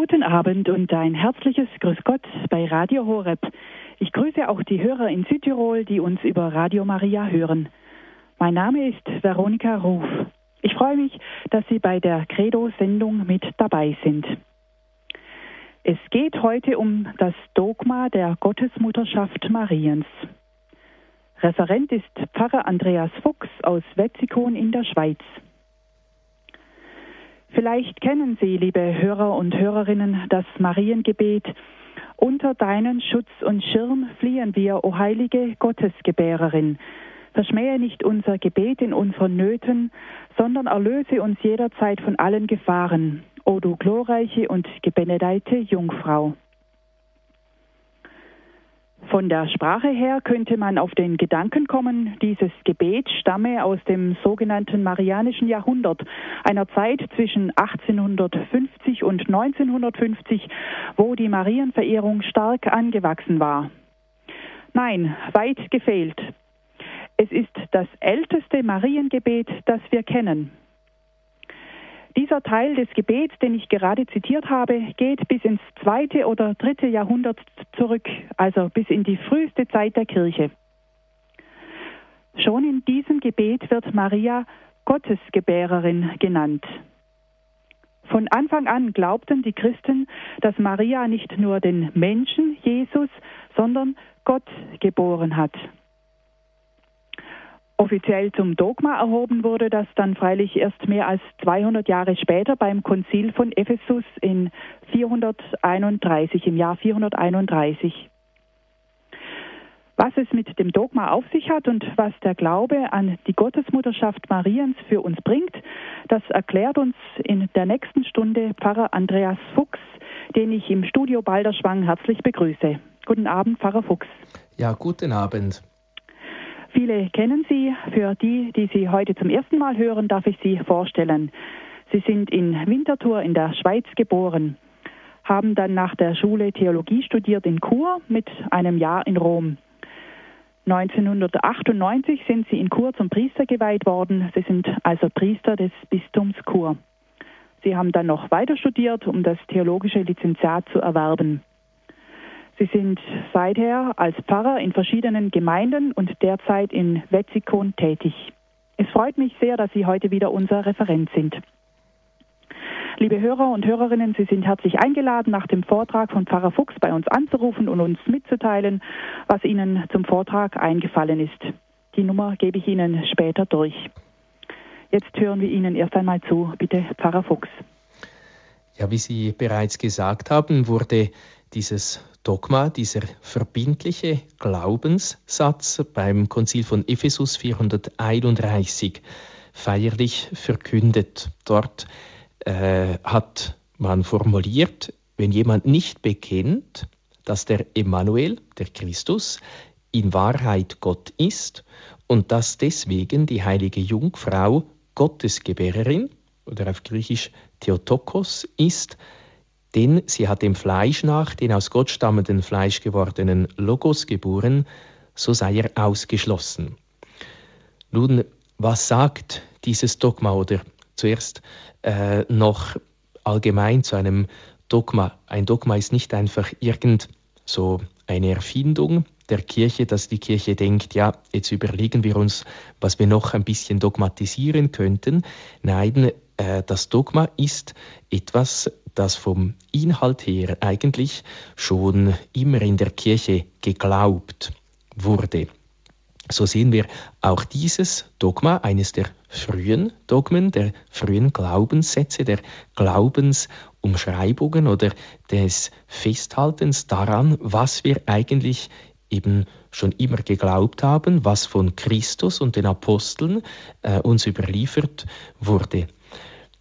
Guten Abend und ein herzliches Grüß Gott bei Radio Horeb. Ich grüße auch die Hörer in Südtirol, die uns über Radio Maria hören. Mein Name ist Veronika Ruf. Ich freue mich, dass Sie bei der Credo-Sendung mit dabei sind. Es geht heute um das Dogma der Gottesmutterschaft Mariens. Referent ist Pfarrer Andreas Fuchs aus Wetzikon in der Schweiz. Vielleicht kennen Sie, liebe Hörer und Hörerinnen, das Mariengebet. Unter deinen Schutz und Schirm fliehen wir, o heilige Gottesgebärerin. Verschmähe nicht unser Gebet in unseren Nöten, sondern erlöse uns jederzeit von allen Gefahren, o du glorreiche und gebenedeite Jungfrau. Von der Sprache her könnte man auf den Gedanken kommen, dieses Gebet stamme aus dem sogenannten Marianischen Jahrhundert, einer Zeit zwischen 1850 und 1950, wo die Marienverehrung stark angewachsen war. Nein, weit gefehlt. Es ist das älteste Mariengebet, das wir kennen. Dieser Teil des Gebets, den ich gerade zitiert habe, geht bis ins zweite oder dritte Jahrhundert zurück, also bis in die früheste Zeit der Kirche. Schon in diesem Gebet wird Maria Gottesgebärerin genannt. Von Anfang an glaubten die Christen, dass Maria nicht nur den Menschen Jesus, sondern Gott geboren hat offiziell zum Dogma erhoben wurde das dann freilich erst mehr als 200 Jahre später beim Konzil von Ephesus in 431, im Jahr 431. Was es mit dem Dogma auf sich hat und was der Glaube an die Gottesmutterschaft Mariens für uns bringt, das erklärt uns in der nächsten Stunde Pfarrer Andreas Fuchs, den ich im Studio Balderschwang herzlich begrüße. Guten Abend, Pfarrer Fuchs. Ja, guten Abend. Viele kennen Sie. Für die, die Sie heute zum ersten Mal hören, darf ich Sie vorstellen. Sie sind in Winterthur in der Schweiz geboren, haben dann nach der Schule Theologie studiert in Chur mit einem Jahr in Rom. 1998 sind Sie in Chur zum Priester geweiht worden. Sie sind also Priester des Bistums Chur. Sie haben dann noch weiter studiert, um das theologische Lizenziat zu erwerben. Sie sind seither als Pfarrer in verschiedenen Gemeinden und derzeit in Wetzikon tätig. Es freut mich sehr, dass Sie heute wieder unser Referent sind. Liebe Hörer und Hörerinnen, Sie sind herzlich eingeladen, nach dem Vortrag von Pfarrer Fuchs bei uns anzurufen und uns mitzuteilen, was Ihnen zum Vortrag eingefallen ist. Die Nummer gebe ich Ihnen später durch. Jetzt hören wir Ihnen erst einmal zu. Bitte, Pfarrer Fuchs. Ja, wie Sie bereits gesagt haben, wurde dieses Dogma, dieser verbindliche Glaubenssatz beim Konzil von Ephesus 431 feierlich verkündet. Dort äh, hat man formuliert, wenn jemand nicht bekennt, dass der Emmanuel, der Christus, in Wahrheit Gott ist und dass deswegen die heilige Jungfrau Gottesgebärerin oder auf Griechisch Theotokos ist, denn sie hat dem Fleisch nach den aus Gott stammenden Fleisch gewordenen Logos geboren, so sei er ausgeschlossen. Nun, was sagt dieses Dogma oder zuerst äh, noch allgemein zu einem Dogma? Ein Dogma ist nicht einfach irgend so eine Erfindung der Kirche, dass die Kirche denkt, ja, jetzt überlegen wir uns, was wir noch ein bisschen dogmatisieren könnten. Nein, das Dogma ist etwas, das vom Inhalt her eigentlich schon immer in der Kirche geglaubt wurde. So sehen wir auch dieses Dogma, eines der frühen Dogmen, der frühen Glaubenssätze, der Glaubensumschreibungen oder des Festhaltens daran, was wir eigentlich eben schon immer geglaubt haben, was von Christus und den Aposteln äh, uns überliefert wurde.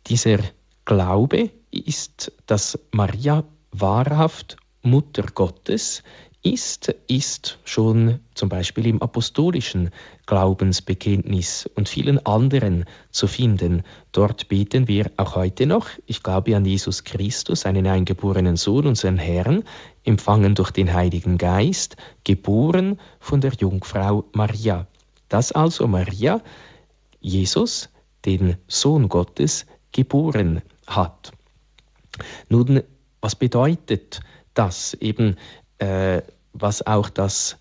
Dieser Glaube ist, dass Maria wahrhaft Mutter Gottes ist, ist schon zum Beispiel im apostolischen Glaubensbekenntnis und vielen anderen zu finden. Dort beten wir auch heute noch, ich glaube an Jesus Christus, einen eingeborenen Sohn, unseren Herrn, empfangen durch den Heiligen Geist, geboren von der Jungfrau Maria. Dass also Maria Jesus, den Sohn Gottes, geboren hat. Nun, was bedeutet das eben, äh, was auch das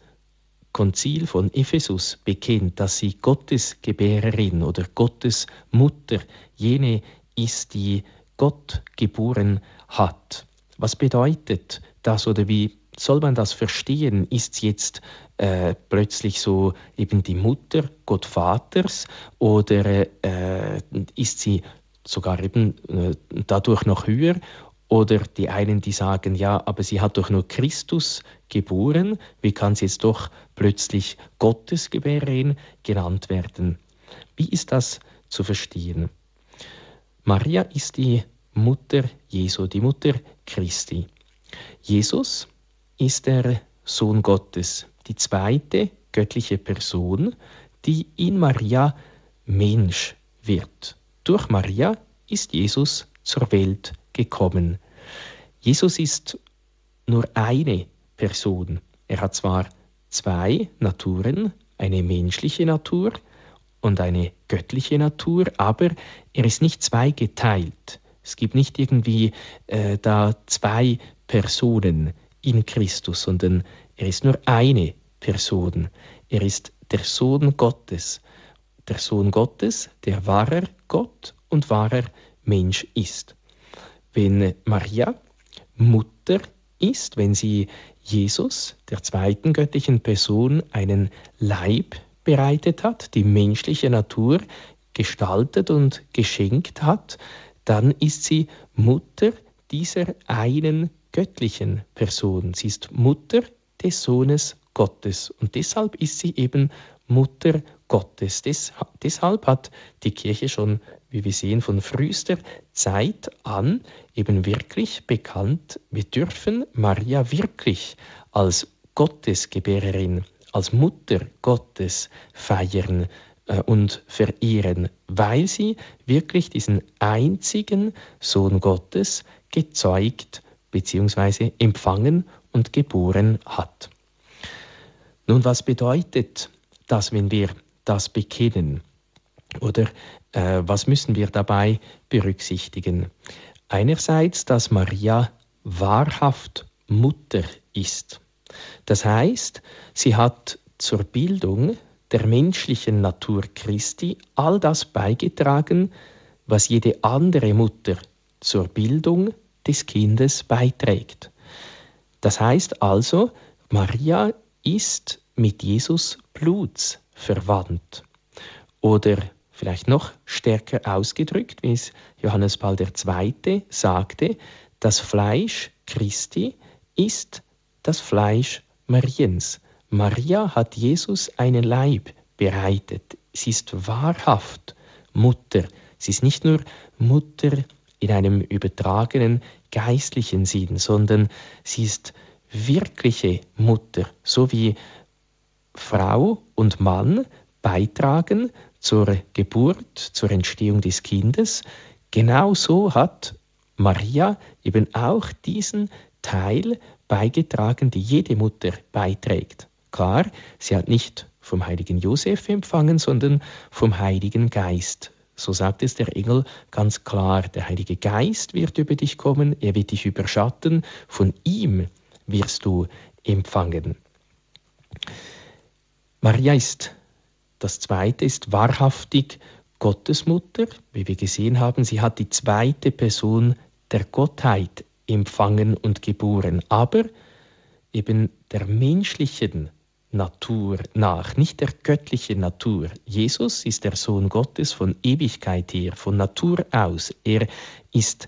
Konzil von Ephesus bekennt, dass sie Gottes Gebärerin oder Gottes Mutter, jene ist, die Gott geboren hat. Was bedeutet das oder wie soll man das verstehen? Ist jetzt äh, plötzlich so eben die Mutter Gott Vaters oder äh, ist sie sogar eben äh, dadurch noch höher oder die einen, die sagen, ja, aber sie hat doch nur Christus geboren, wie kann sie jetzt doch plötzlich Gottesgebärerin genannt werden? Wie ist das zu verstehen? Maria ist die Mutter Jesu, die Mutter Christi. Jesus ist der Sohn Gottes, die zweite göttliche Person, die in Maria Mensch wird. Durch Maria ist Jesus zur Welt gekommen. Jesus ist nur eine Person. Er hat zwar zwei Naturen, eine menschliche Natur und eine göttliche Natur, aber er ist nicht zweigeteilt. Es gibt nicht irgendwie äh, da zwei Personen in Christus, sondern er ist nur eine Person. Er ist der Sohn Gottes. Der Sohn Gottes, der wahrer Gott und wahrer Mensch ist wenn Maria Mutter ist, wenn sie Jesus, der zweiten göttlichen Person, einen Leib bereitet hat, die menschliche Natur gestaltet und geschenkt hat, dann ist sie Mutter dieser einen göttlichen Person. Sie ist Mutter des Sohnes Gottes und deshalb ist sie eben Mutter Gottes. Des, deshalb hat die Kirche schon wie wir sehen, von frühester Zeit an eben wirklich bekannt, wir dürfen Maria wirklich als Gottesgebärerin, als Mutter Gottes feiern äh, und verehren, weil sie wirklich diesen einzigen Sohn Gottes gezeugt bzw. empfangen und geboren hat. Nun, was bedeutet das, wenn wir das bekennen? Oder äh, was müssen wir dabei berücksichtigen? Einerseits, dass Maria wahrhaft Mutter ist. Das heißt, sie hat zur Bildung der menschlichen Natur Christi all das beigetragen, was jede andere Mutter zur Bildung des Kindes beiträgt. Das heißt also, Maria ist mit Jesus blutsverwandt. Oder vielleicht noch stärker ausgedrückt, wie es Johannes Paul II. sagte, das Fleisch Christi ist das Fleisch Mariens. Maria hat Jesus einen Leib bereitet. Sie ist wahrhaft Mutter. Sie ist nicht nur Mutter in einem übertragenen geistlichen Sinn, sondern sie ist wirkliche Mutter, so wie Frau und Mann beitragen zur Geburt, zur Entstehung des Kindes. Genauso hat Maria eben auch diesen Teil beigetragen, die jede Mutter beiträgt. Klar, sie hat nicht vom heiligen Josef empfangen, sondern vom Heiligen Geist. So sagt es der Engel ganz klar, der Heilige Geist wird über dich kommen, er wird dich überschatten, von ihm wirst du empfangen. Maria ist das zweite ist wahrhaftig Gottesmutter. Wie wir gesehen haben, sie hat die zweite Person der Gottheit empfangen und geboren, aber eben der menschlichen Natur nach, nicht der göttlichen Natur. Jesus ist der Sohn Gottes von Ewigkeit her, von Natur aus. Er ist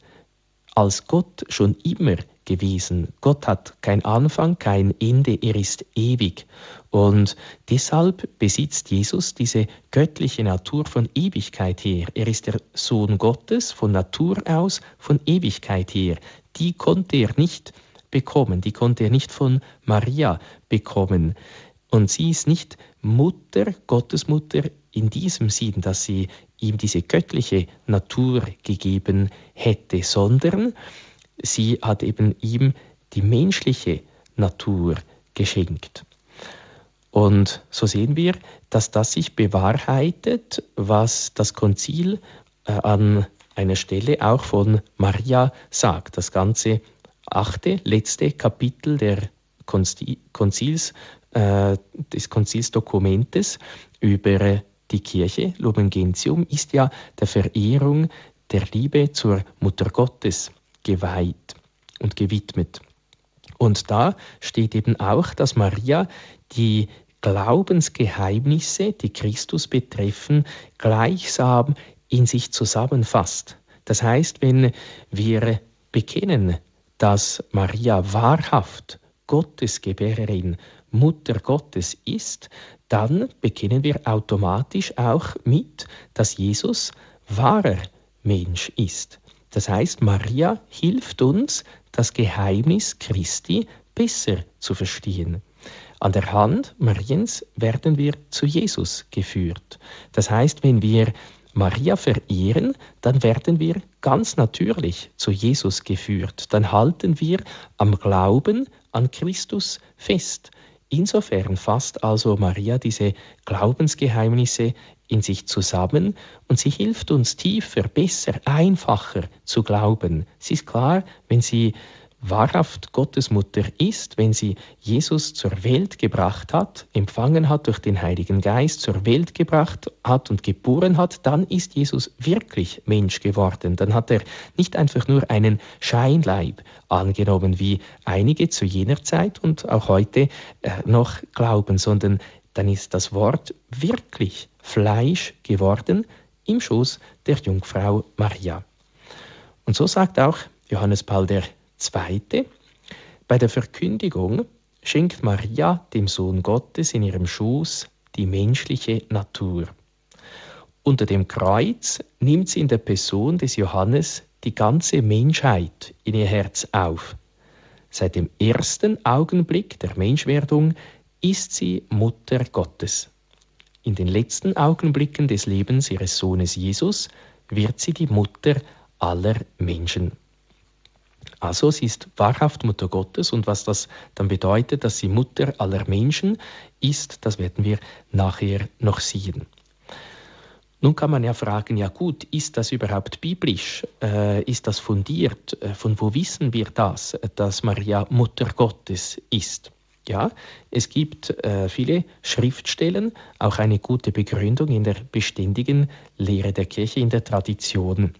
als Gott schon immer gewesen. Gott hat kein Anfang, kein Ende, er ist ewig. Und deshalb besitzt Jesus diese göttliche Natur von Ewigkeit her. Er ist der Sohn Gottes von Natur aus, von Ewigkeit her. Die konnte er nicht bekommen, die konnte er nicht von Maria bekommen. Und sie ist nicht Mutter, Gottesmutter in diesem Sinn, dass sie ihm diese göttliche Natur gegeben hätte, sondern sie hat eben ihm die menschliche Natur geschenkt. Und so sehen wir, dass das sich bewahrheitet, was das Konzil äh, an einer Stelle auch von Maria sagt. Das Ganze achte, letzte Kapitel der Konzils, äh, des Konzilsdokumentes über die Kirche, Lumen Gentium, ist ja der Verehrung der Liebe zur Mutter Gottes geweiht und gewidmet. Und da steht eben auch, dass Maria die Glaubensgeheimnisse, die Christus betreffen, gleichsam in sich zusammenfasst. Das heißt, wenn wir bekennen, dass Maria wahrhaft Gottesgebärerin, Mutter Gottes ist, dann bekennen wir automatisch auch mit, dass Jesus wahrer Mensch ist. Das heißt, Maria hilft uns, das Geheimnis Christi besser zu verstehen. An der Hand Mariens werden wir zu Jesus geführt. Das heißt, wenn wir Maria verehren, dann werden wir ganz natürlich zu Jesus geführt. Dann halten wir am Glauben an Christus fest. Insofern fasst also Maria diese Glaubensgeheimnisse in sich zusammen und sie hilft uns tiefer, besser, einfacher zu glauben. Es ist klar, wenn sie wahrhaft Gottes Mutter ist, wenn sie Jesus zur Welt gebracht hat, empfangen hat durch den Heiligen Geist, zur Welt gebracht hat und geboren hat, dann ist Jesus wirklich Mensch geworden. Dann hat er nicht einfach nur einen Scheinleib angenommen, wie einige zu jener Zeit und auch heute äh, noch glauben, sondern dann ist das Wort wirklich Fleisch geworden im Schoß der Jungfrau Maria. Und so sagt auch Johannes Paul Zweite, bei der Verkündigung schenkt Maria dem Sohn Gottes in ihrem Schoß die menschliche Natur. Unter dem Kreuz nimmt sie in der Person des Johannes die ganze Menschheit in ihr Herz auf. Seit dem ersten Augenblick der Menschwerdung ist sie Mutter Gottes. In den letzten Augenblicken des Lebens ihres Sohnes Jesus wird sie die Mutter aller Menschen. Also sie ist wahrhaft Mutter Gottes und was das dann bedeutet, dass sie Mutter aller Menschen ist, das werden wir nachher noch sehen. Nun kann man ja fragen, ja gut, ist das überhaupt biblisch? Äh, ist das fundiert? Äh, von wo wissen wir das, dass Maria Mutter Gottes ist? Ja, es gibt äh, viele Schriftstellen, auch eine gute Begründung in der beständigen Lehre der Kirche, in der Tradition.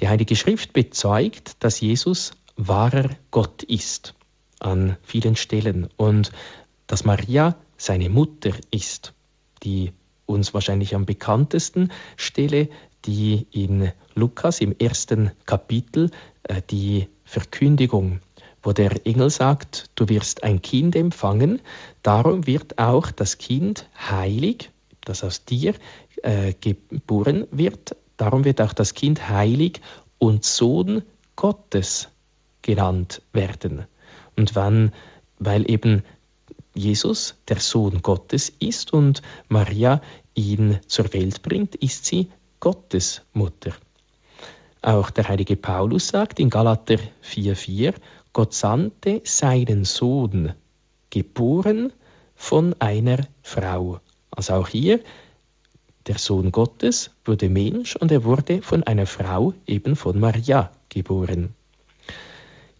Die Heilige Schrift bezeugt, dass Jesus wahrer Gott ist an vielen Stellen und dass Maria seine Mutter ist. Die uns wahrscheinlich am bekanntesten Stelle, die in Lukas im ersten Kapitel äh, die Verkündigung, wo der Engel sagt, du wirst ein Kind empfangen, darum wird auch das Kind heilig, das aus dir äh, geboren wird, Darum wird auch das Kind heilig und Sohn Gottes genannt werden. Und wann, weil eben Jesus der Sohn Gottes ist und Maria ihn zur Welt bringt, ist sie Gottes Mutter. Auch der heilige Paulus sagt in Galater 4,4, Gott sandte seinen Sohn, geboren von einer Frau. Also auch hier der Sohn Gottes wurde Mensch und er wurde von einer Frau, eben von Maria, geboren.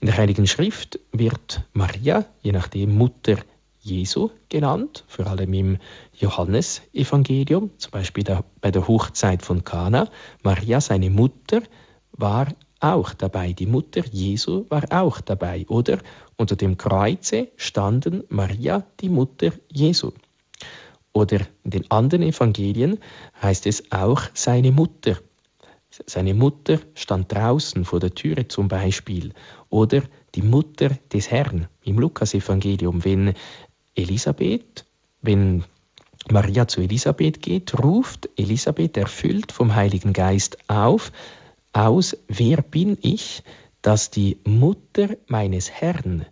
In der Heiligen Schrift wird Maria, je nachdem Mutter Jesu genannt, vor allem im Johannesevangelium, zum Beispiel bei der Hochzeit von Kana. Maria, seine Mutter, war auch dabei. Die Mutter Jesu war auch dabei. Oder unter dem Kreuze standen Maria, die Mutter Jesu. Oder in den anderen Evangelien heißt es auch seine Mutter. Seine Mutter stand draußen vor der Türe zum Beispiel. Oder die Mutter des Herrn im Lukas-Evangelium, wenn Elisabeth, wenn Maria zu Elisabeth geht, ruft Elisabeth erfüllt vom Heiligen Geist auf, aus, wer bin ich, dass die Mutter meines Herrn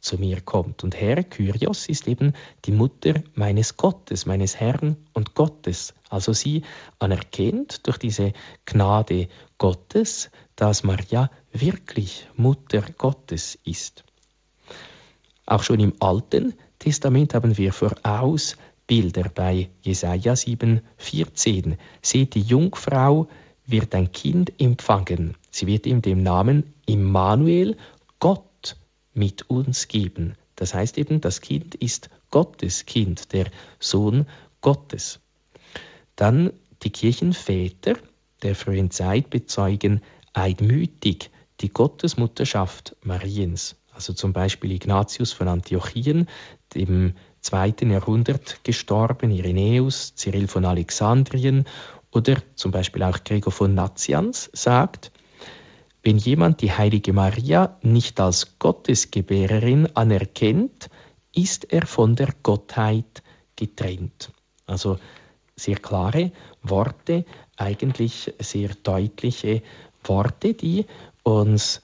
zu mir kommt. Und Herr Kyrios ist eben die Mutter meines Gottes, meines Herrn und Gottes. Also sie anerkennt durch diese Gnade Gottes, dass Maria wirklich Mutter Gottes ist. Auch schon im Alten Testament haben wir voraus Bilder bei Jesaja 7,14. Seht, die Jungfrau wird ein Kind empfangen. Sie wird ihm den Namen Immanuel, Gott mit uns geben. Das heißt eben, das Kind ist Gottes Kind, der Sohn Gottes. Dann die Kirchenväter der frühen Zeit bezeugen einmütig die Gottesmutterschaft Mariens. Also zum Beispiel Ignatius von Antiochien, im zweiten Jahrhundert gestorben, Irenäus, Cyril von Alexandrien oder zum Beispiel auch Gregor von Nazianz sagt, wenn jemand die heilige Maria nicht als Gottesgebärerin anerkennt, ist er von der Gottheit getrennt. Also sehr klare Worte, eigentlich sehr deutliche Worte, die uns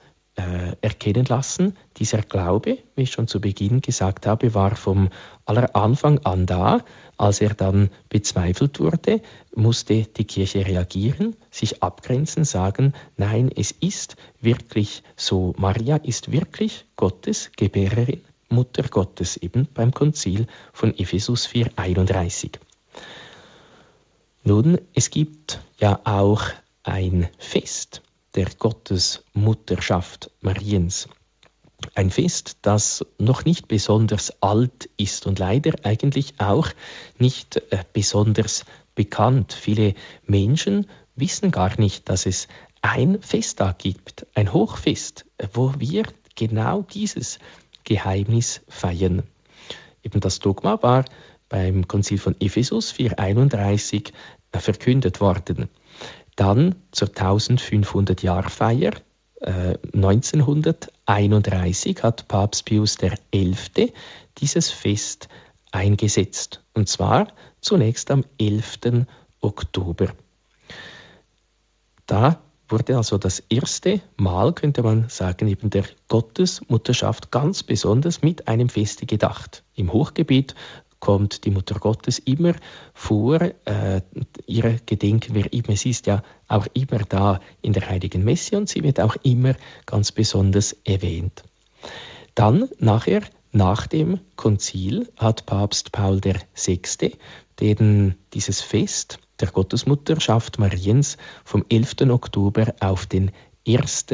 erkennen lassen, dieser Glaube, wie ich schon zu Beginn gesagt habe, war vom aller Anfang an da. Als er dann bezweifelt wurde, musste die Kirche reagieren, sich abgrenzen, sagen, nein, es ist wirklich so. Maria ist wirklich Gottes Gebärerin, Mutter Gottes, eben beim Konzil von Ephesus 4,31. Nun, es gibt ja auch ein Fest der Gottesmutterschaft Mariens. Ein Fest, das noch nicht besonders alt ist und leider eigentlich auch nicht äh, besonders bekannt. Viele Menschen wissen gar nicht, dass es ein Festtag gibt, ein Hochfest, wo wir genau dieses Geheimnis feiern. Eben das Dogma war beim Konzil von Ephesus 431 äh, verkündet worden. Dann zur 1500-Jahr-Feier äh, 1931 hat Papst Pius XI. dieses Fest eingesetzt. Und zwar zunächst am 11. Oktober. Da wurde also das erste Mal, könnte man sagen, eben der Gottesmutterschaft ganz besonders mit einem Feste gedacht. Im Hochgebet kommt die Mutter Gottes immer vor. Äh, ihre gedenken wir immer. Sie ist ja auch immer da in der Heiligen Messe und sie wird auch immer ganz besonders erwähnt. Dann nachher, nach dem Konzil, hat Papst Paul VI. Den, dieses Fest der Gottesmutterschaft Mariens vom 11. Oktober auf den 1.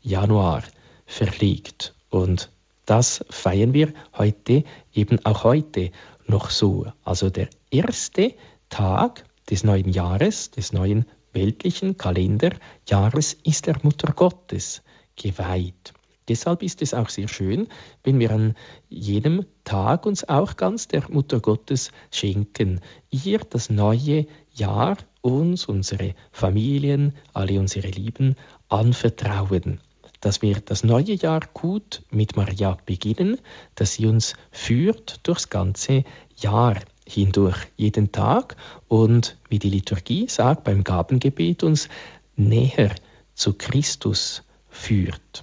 Januar verlegt. Und das feiern wir heute, eben auch heute noch so. Also der erste Tag des neuen Jahres, des neuen weltlichen Kalenderjahres ist der Mutter Gottes geweiht. Deshalb ist es auch sehr schön, wenn wir an jedem Tag uns auch ganz der Mutter Gottes schenken, ihr das neue Jahr, uns, unsere Familien, alle unsere Lieben anvertrauen dass wir das neue Jahr gut mit Maria beginnen, dass sie uns führt durchs ganze Jahr hindurch, jeden Tag und wie die Liturgie sagt, beim Gabengebet uns näher zu Christus führt.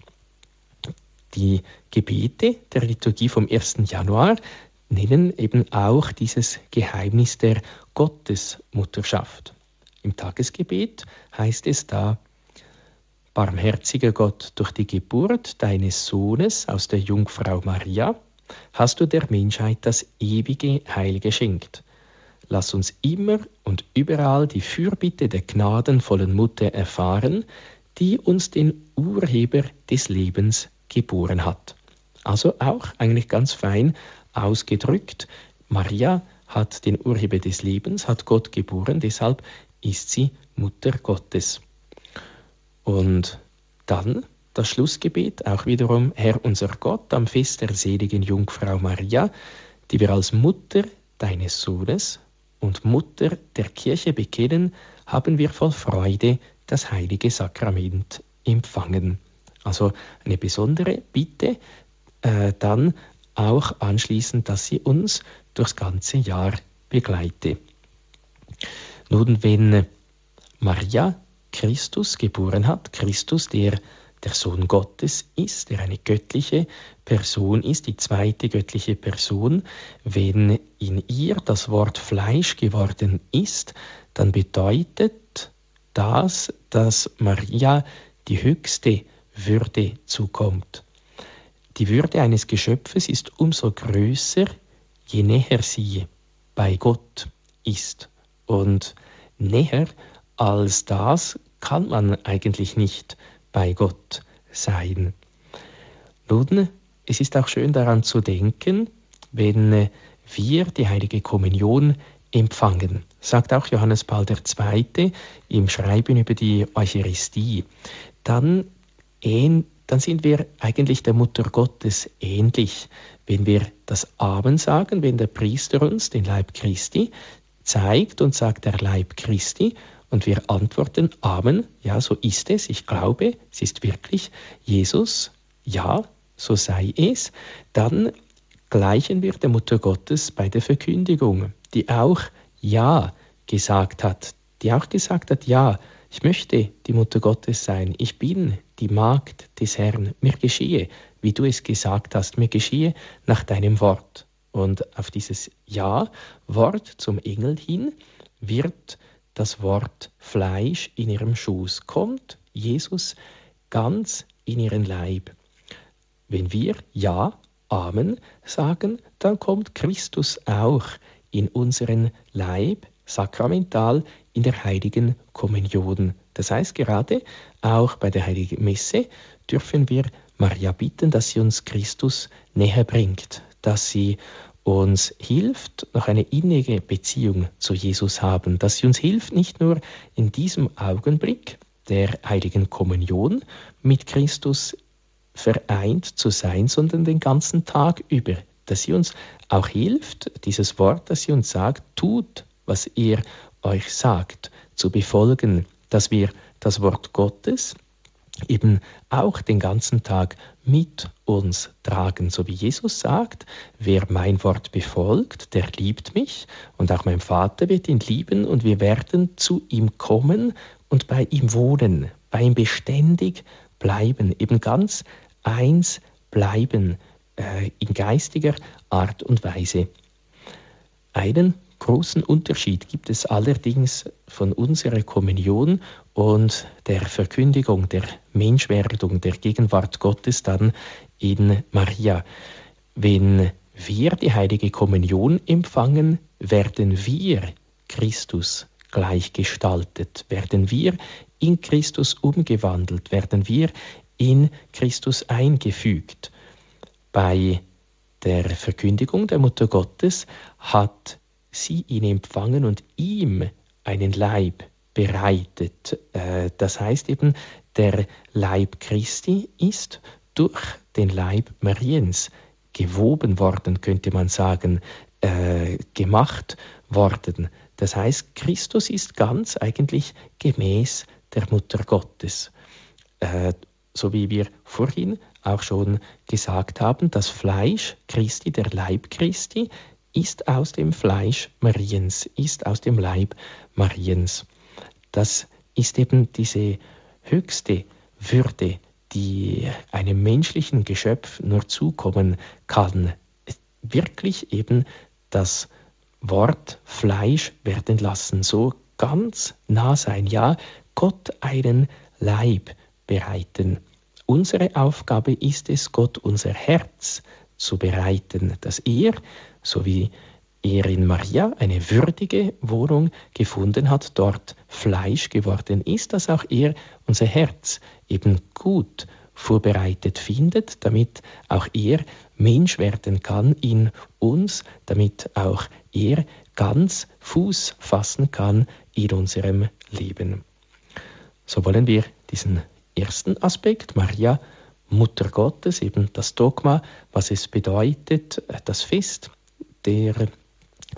Die Gebete der Liturgie vom 1. Januar nennen eben auch dieses Geheimnis der Gottesmutterschaft. Im Tagesgebet heißt es da, Barmherziger Gott, durch die Geburt deines Sohnes aus der Jungfrau Maria hast du der Menschheit das ewige Heil geschenkt. Lass uns immer und überall die Fürbitte der gnadenvollen Mutter erfahren, die uns den Urheber des Lebens geboren hat. Also auch eigentlich ganz fein ausgedrückt. Maria hat den Urheber des Lebens, hat Gott geboren, deshalb ist sie Mutter Gottes. Und dann das Schlussgebet, auch wiederum Herr unser Gott am Fest der seligen Jungfrau Maria, die wir als Mutter deines Sohnes und Mutter der Kirche bekennen, haben wir voll Freude das heilige Sakrament empfangen. Also eine besondere Bitte äh, dann auch anschließend, dass sie uns durchs ganze Jahr begleite. Nun, wenn Maria Christus geboren hat, Christus, der der Sohn Gottes ist, der eine göttliche Person ist, die zweite göttliche Person, wenn in ihr das Wort Fleisch geworden ist, dann bedeutet das, dass Maria die höchste Würde zukommt. Die Würde eines Geschöpfes ist umso größer, je näher sie bei Gott ist. Und näher als das kann man eigentlich nicht bei Gott sein. Nun, es ist auch schön daran zu denken, wenn wir die heilige Kommunion empfangen, sagt auch Johannes Paul II. im Schreiben über die Eucharistie, dann, dann sind wir eigentlich der Mutter Gottes ähnlich, wenn wir das Amen sagen, wenn der Priester uns den Leib Christi zeigt und sagt der Leib Christi und wir antworten Amen, ja, so ist es, ich glaube, es ist wirklich Jesus, ja, so sei es, dann gleichen wir der Mutter Gottes bei der Verkündigung, die auch Ja gesagt hat, die auch gesagt hat, ja, ich möchte die Mutter Gottes sein, ich bin die Magd des Herrn, mir geschehe, wie du es gesagt hast, mir geschehe nach deinem Wort. Und auf dieses Ja-Wort zum Engel hin wird das Wort Fleisch in ihrem Schoß, kommt Jesus ganz in ihren Leib. Wenn wir Ja, Amen sagen, dann kommt Christus auch in unseren Leib sakramental in der heiligen Kommunion. Das heißt, gerade auch bei der heiligen Messe dürfen wir Maria bitten, dass sie uns Christus näher bringt, dass sie uns hilft, noch eine innige Beziehung zu Jesus haben, dass sie uns hilft, nicht nur in diesem Augenblick der heiligen Kommunion mit Christus vereint zu sein, sondern den ganzen Tag über, dass sie uns auch hilft, dieses Wort, das sie uns sagt, tut, was er euch sagt, zu befolgen, dass wir das Wort Gottes, eben auch den ganzen Tag mit uns tragen. So wie Jesus sagt, wer mein Wort befolgt, der liebt mich und auch mein Vater wird ihn lieben und wir werden zu ihm kommen und bei ihm wohnen, bei ihm beständig bleiben, eben ganz eins bleiben äh, in geistiger Art und Weise. Einen großen Unterschied gibt es allerdings von unserer Kommunion und der Verkündigung der Menschwerdung, der Gegenwart Gottes dann in Maria. Wenn wir die heilige Kommunion empfangen, werden wir Christus gleichgestaltet, werden wir in Christus umgewandelt, werden wir in Christus eingefügt. Bei der Verkündigung der Mutter Gottes hat sie ihn empfangen und ihm einen Leib bereitet. Äh, das heißt eben, der Leib Christi ist durch den Leib Mariens gewoben worden, könnte man sagen, äh, gemacht worden. Das heißt, Christus ist ganz eigentlich gemäß der Mutter Gottes. Äh, so wie wir vorhin auch schon gesagt haben, das Fleisch Christi, der Leib Christi, ist aus dem Fleisch Mariens, ist aus dem Leib Mariens. Das ist eben diese höchste Würde, die einem menschlichen Geschöpf nur zukommen kann. Wirklich eben das Wort Fleisch werden lassen, so ganz nah sein, ja, Gott einen Leib bereiten. Unsere Aufgabe ist es, Gott unser Herz zu bereiten, dass er so wie er in Maria eine würdige Wohnung gefunden hat, dort Fleisch geworden ist, dass auch er unser Herz eben gut vorbereitet findet, damit auch er Mensch werden kann in uns, damit auch er ganz Fuß fassen kann in unserem Leben. So wollen wir diesen ersten Aspekt, Maria, Mutter Gottes, eben das Dogma, was es bedeutet, das Fest der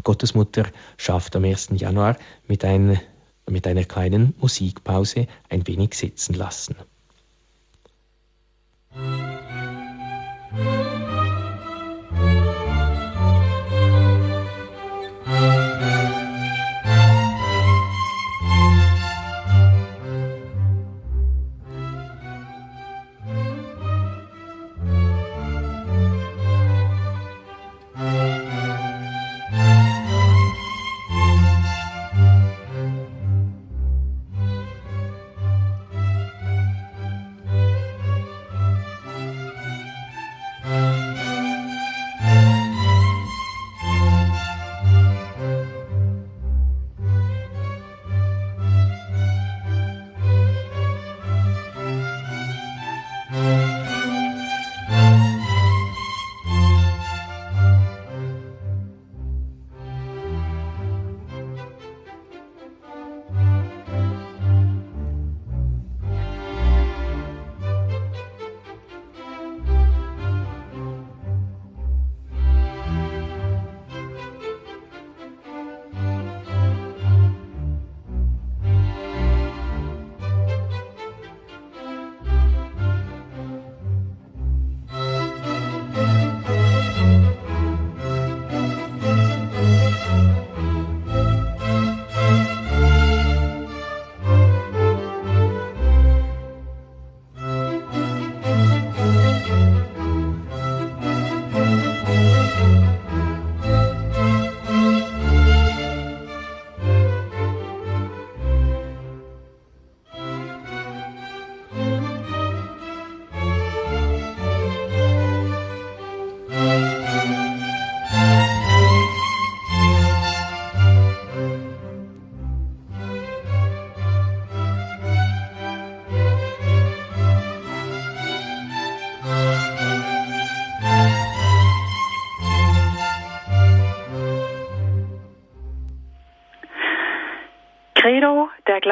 Gottesmutter schafft am 1. Januar mit, ein, mit einer kleinen Musikpause ein wenig sitzen lassen.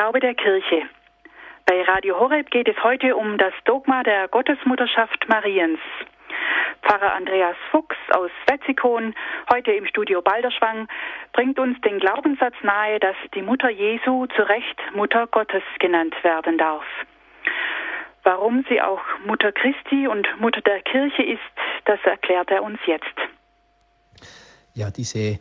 Glaube der Kirche. Bei Radio Horeb geht es heute um das Dogma der Gottesmutterschaft Mariens. Pfarrer Andreas Fuchs aus Wetzikon, heute im Studio Balderschwang, bringt uns den Glaubenssatz nahe, dass die Mutter Jesu zu Recht Mutter Gottes genannt werden darf. Warum sie auch Mutter Christi und Mutter der Kirche ist, das erklärt er uns jetzt. Ja, diese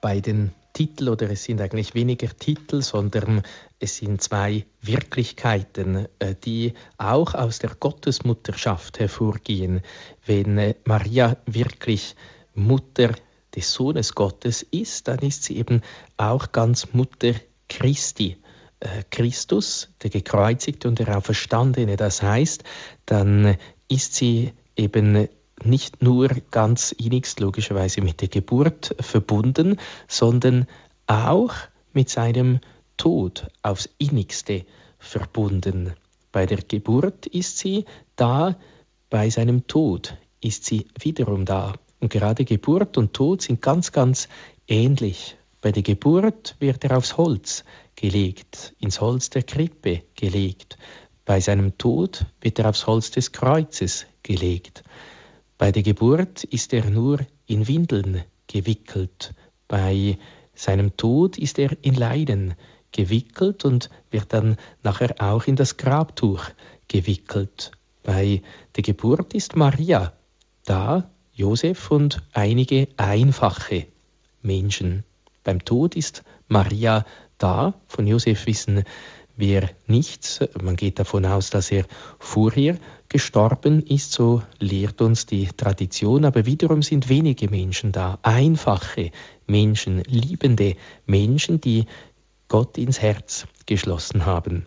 beiden Titel oder es sind eigentlich weniger Titel, sondern es sind zwei Wirklichkeiten, äh, die auch aus der Gottesmutterschaft hervorgehen. Wenn äh, Maria wirklich Mutter des Sohnes Gottes ist, dann ist sie eben auch ganz Mutter Christi. Äh, Christus, der gekreuzigte und der Auferstandene. Das heißt, dann ist sie eben nicht nur ganz innigst logischerweise mit der Geburt verbunden, sondern auch mit seinem Tod aufs innigste verbunden. Bei der Geburt ist sie da, bei seinem Tod ist sie wiederum da. Und gerade Geburt und Tod sind ganz, ganz ähnlich. Bei der Geburt wird er aufs Holz gelegt, ins Holz der Krippe gelegt. Bei seinem Tod wird er aufs Holz des Kreuzes gelegt. Bei der Geburt ist er nur in Windeln gewickelt. Bei seinem Tod ist er in Leiden gewickelt und wird dann nachher auch in das Grabtuch gewickelt. Bei der Geburt ist Maria da, Josef und einige einfache Menschen. Beim Tod ist Maria da. Von Josef wissen wir nichts. Man geht davon aus, dass er vorher gestorben ist, so lehrt uns die Tradition, aber wiederum sind wenige Menschen da, einfache Menschen, liebende Menschen, die Gott ins Herz geschlossen haben.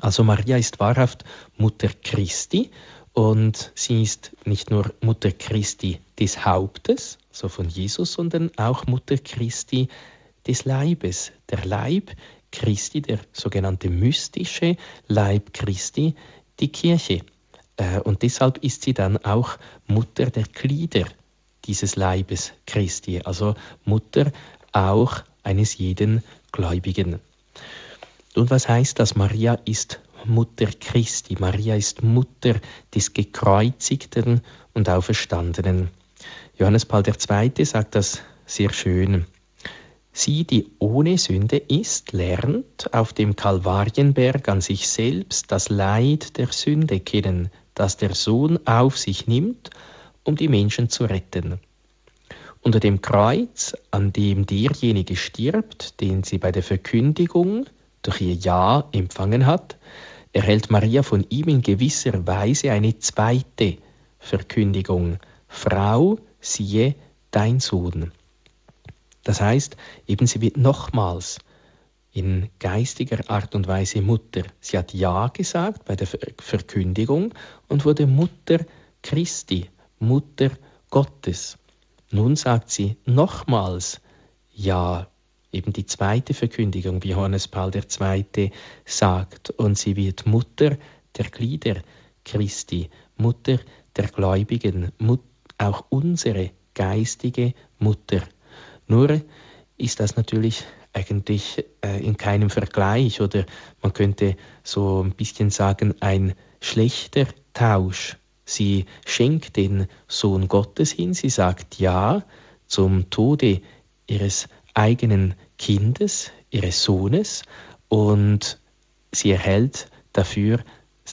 Also Maria ist wahrhaft Mutter Christi und sie ist nicht nur Mutter Christi des Hauptes, so von Jesus, sondern auch Mutter Christi des Leibes. Der Leib Christi, der sogenannte mystische Leib Christi, die Kirche. Äh, und deshalb ist sie dann auch Mutter der Glieder dieses Leibes Christi, also Mutter auch eines jeden Gläubigen. Und was heißt das? Maria ist Mutter Christi, Maria ist Mutter des gekreuzigten und auferstandenen. Johannes Paul II. sagt das sehr schön. Sie, die ohne Sünde ist, lernt auf dem Kalvarienberg an sich selbst das Leid der Sünde kennen, das der Sohn auf sich nimmt, um die Menschen zu retten. Unter dem Kreuz, an dem derjenige stirbt, den sie bei der Verkündigung durch ihr Ja empfangen hat, erhält Maria von ihm in gewisser Weise eine zweite Verkündigung. Frau, siehe dein Sohn. Das heißt, eben sie wird nochmals in geistiger Art und Weise Mutter. Sie hat Ja gesagt bei der Verkündigung und wurde Mutter Christi, Mutter Gottes. Nun sagt sie nochmals Ja, eben die zweite Verkündigung, wie Johannes Paul II. sagt, und sie wird Mutter der Glieder Christi, Mutter der Gläubigen, auch unsere geistige Mutter. Nur ist das natürlich eigentlich äh, in keinem Vergleich oder man könnte so ein bisschen sagen, ein schlechter Tausch. Sie schenkt den Sohn Gottes hin, sie sagt Ja zum Tode ihres eigenen Kindes, ihres Sohnes und sie erhält dafür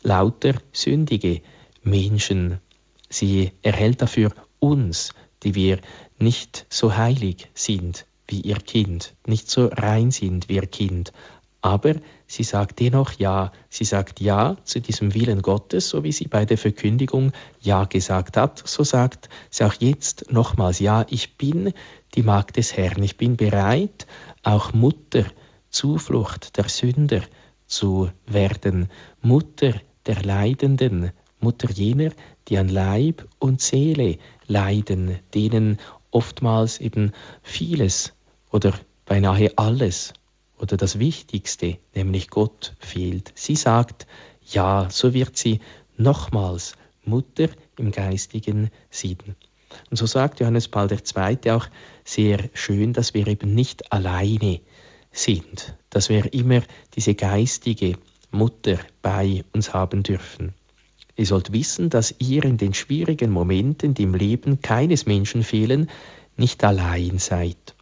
lauter sündige Menschen. Sie erhält dafür uns, die wir nicht so heilig sind wie ihr Kind, nicht so rein sind wie ihr Kind. Aber sie sagt dennoch Ja. Sie sagt Ja zu diesem Willen Gottes, so wie sie bei der Verkündigung Ja gesagt hat. So sagt sie auch jetzt nochmals Ja, ich bin die Magd des Herrn. Ich bin bereit, auch Mutter, Zuflucht der Sünder zu werden. Mutter der Leidenden, Mutter jener, die an Leib und Seele leiden, denen oftmals eben vieles oder beinahe alles oder das Wichtigste, nämlich Gott, fehlt. Sie sagt, ja, so wird sie nochmals Mutter im geistigen Sieden. Und so sagt Johannes Paul II. auch sehr schön, dass wir eben nicht alleine sind, dass wir immer diese geistige Mutter bei uns haben dürfen. Ihr sollt wissen, dass ihr in den schwierigen Momenten, die im Leben keines Menschen fehlen, nicht allein seid.